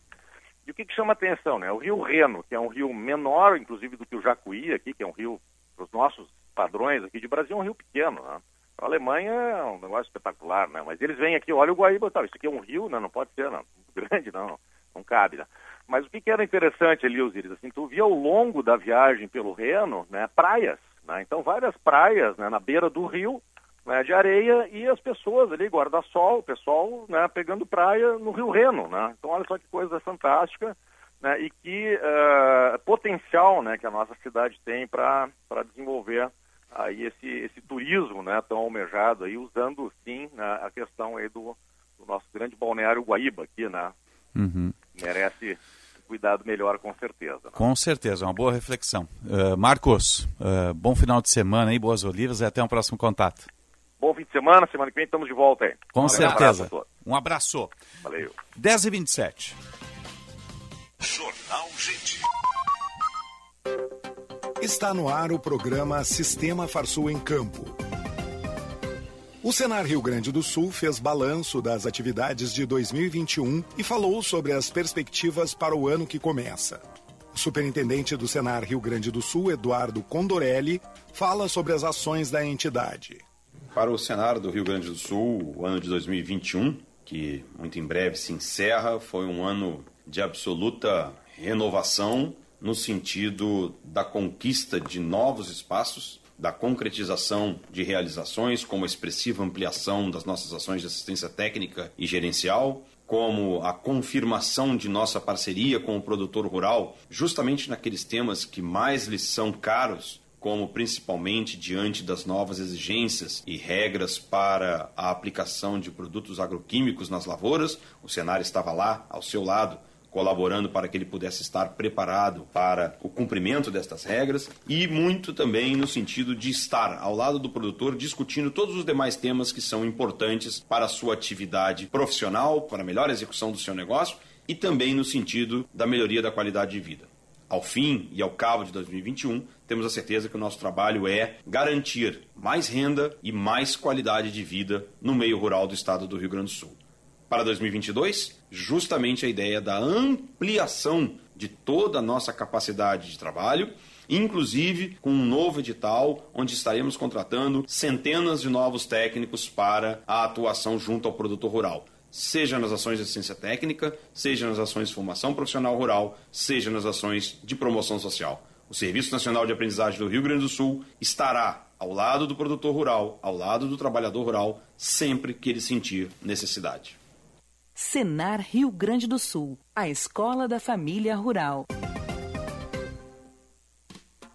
E o que, que chama atenção, né? O rio Reno, que é um rio menor, inclusive, do que o Jacuí aqui, que é um rio, para os nossos padrões aqui de Brasil, é um rio pequeno, né? A Alemanha é um negócio espetacular, né? Mas eles vêm aqui, olha o Guaíba e tal, isso aqui é um rio, né? Não pode ser, não. Grande, não. Não cabe, né? Mas o que, que era interessante ali, Osiris, assim, tu via ao longo da viagem pelo Reno, né? Praias, né? Então, várias praias, né? Na beira do rio, né, de areia e as pessoas ali, guarda-sol, o pessoal né, pegando praia no Rio Reno. Né? Então, olha só que coisa fantástica né, e que eh, potencial né, que a nossa cidade tem para desenvolver aí esse, esse turismo né, tão almejado aí, usando sim né, a questão aí do, do nosso grande balneário Guaíba aqui, né? Uhum. Merece cuidado melhor com certeza. Né? Com certeza, uma boa reflexão. Uh, Marcos, uh, bom final de semana aí, boas olivas e até um próximo contato. Bom fim de semana, semana que vem estamos de volta aí. Com um certeza. Abraço um abraço. Valeu. 10 e 27 Jornal Gente. Está no ar o programa Sistema Farsul em Campo. O Senar Rio Grande do Sul fez balanço das atividades de 2021 e falou sobre as perspectivas para o ano que começa. O superintendente do Senar Rio Grande do Sul, Eduardo Condorelli, fala sobre as ações da entidade. Para o Senar do Rio Grande do Sul, o ano de 2021, que muito em breve se encerra, foi um ano de absoluta renovação no sentido da conquista de novos espaços, da concretização de realizações, como a expressiva ampliação das nossas ações de assistência técnica e gerencial, como a confirmação de nossa parceria com o produtor rural, justamente naqueles temas que mais lhes são caros, como principalmente diante das novas exigências e regras para a aplicação de produtos agroquímicos nas lavouras, o cenário estava lá ao seu lado colaborando para que ele pudesse estar preparado para o cumprimento destas regras e muito também no sentido de estar ao lado do produtor discutindo todos os demais temas que são importantes para a sua atividade profissional, para a melhor execução do seu negócio e também no sentido da melhoria da qualidade de vida. Ao fim e ao cabo de 2021, temos a certeza que o nosso trabalho é garantir mais renda e mais qualidade de vida no meio rural do estado do Rio Grande do Sul para 2022, justamente a ideia da ampliação de toda a nossa capacidade de trabalho, inclusive com um novo edital onde estaremos contratando centenas de novos técnicos para a atuação junto ao produtor rural. Seja nas ações de assistência técnica, seja nas ações de formação profissional rural, seja nas ações de promoção social. O Serviço Nacional de Aprendizagem do Rio Grande do Sul estará ao lado do produtor rural, ao lado do trabalhador rural, sempre que ele sentir necessidade. Senar Rio Grande do Sul, a escola da família rural.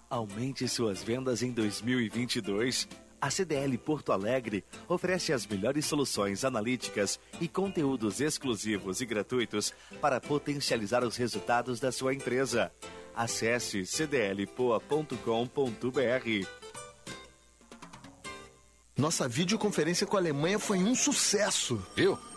Aumente suas vendas em 2022. A CDL Porto Alegre oferece as melhores soluções analíticas e conteúdos exclusivos e gratuitos para potencializar os resultados da sua empresa. Acesse cdlpoa.com.br. Nossa videoconferência com a Alemanha foi um sucesso. Viu?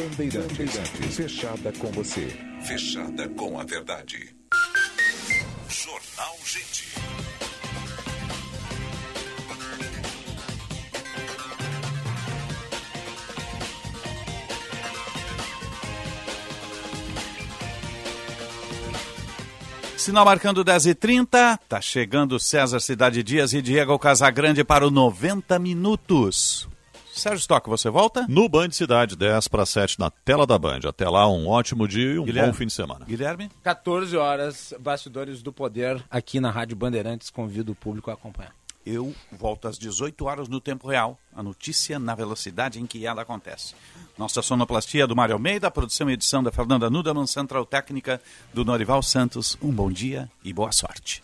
Bandeirantes, fechada com você. Fechada com a verdade. Jornal Gente. Sinal marcando 10h30, tá chegando César Cidade Dias e Diego Casagrande para o 90 minutos. Sérgio Stock, você volta? No Band Cidade, 10 para 7 na tela da Band. Até lá, um ótimo dia e um Guilherme. bom fim de semana. Guilherme? 14 horas, Bastidores do Poder, aqui na Rádio Bandeirantes. Convido o público a acompanhar. Eu volto às 18 horas no tempo real. A notícia na velocidade em que ela acontece. Nossa sonoplastia do Mário Almeida, produção e edição da Fernanda Nudelman, Central Técnica do Norival Santos. Um bom dia e boa sorte.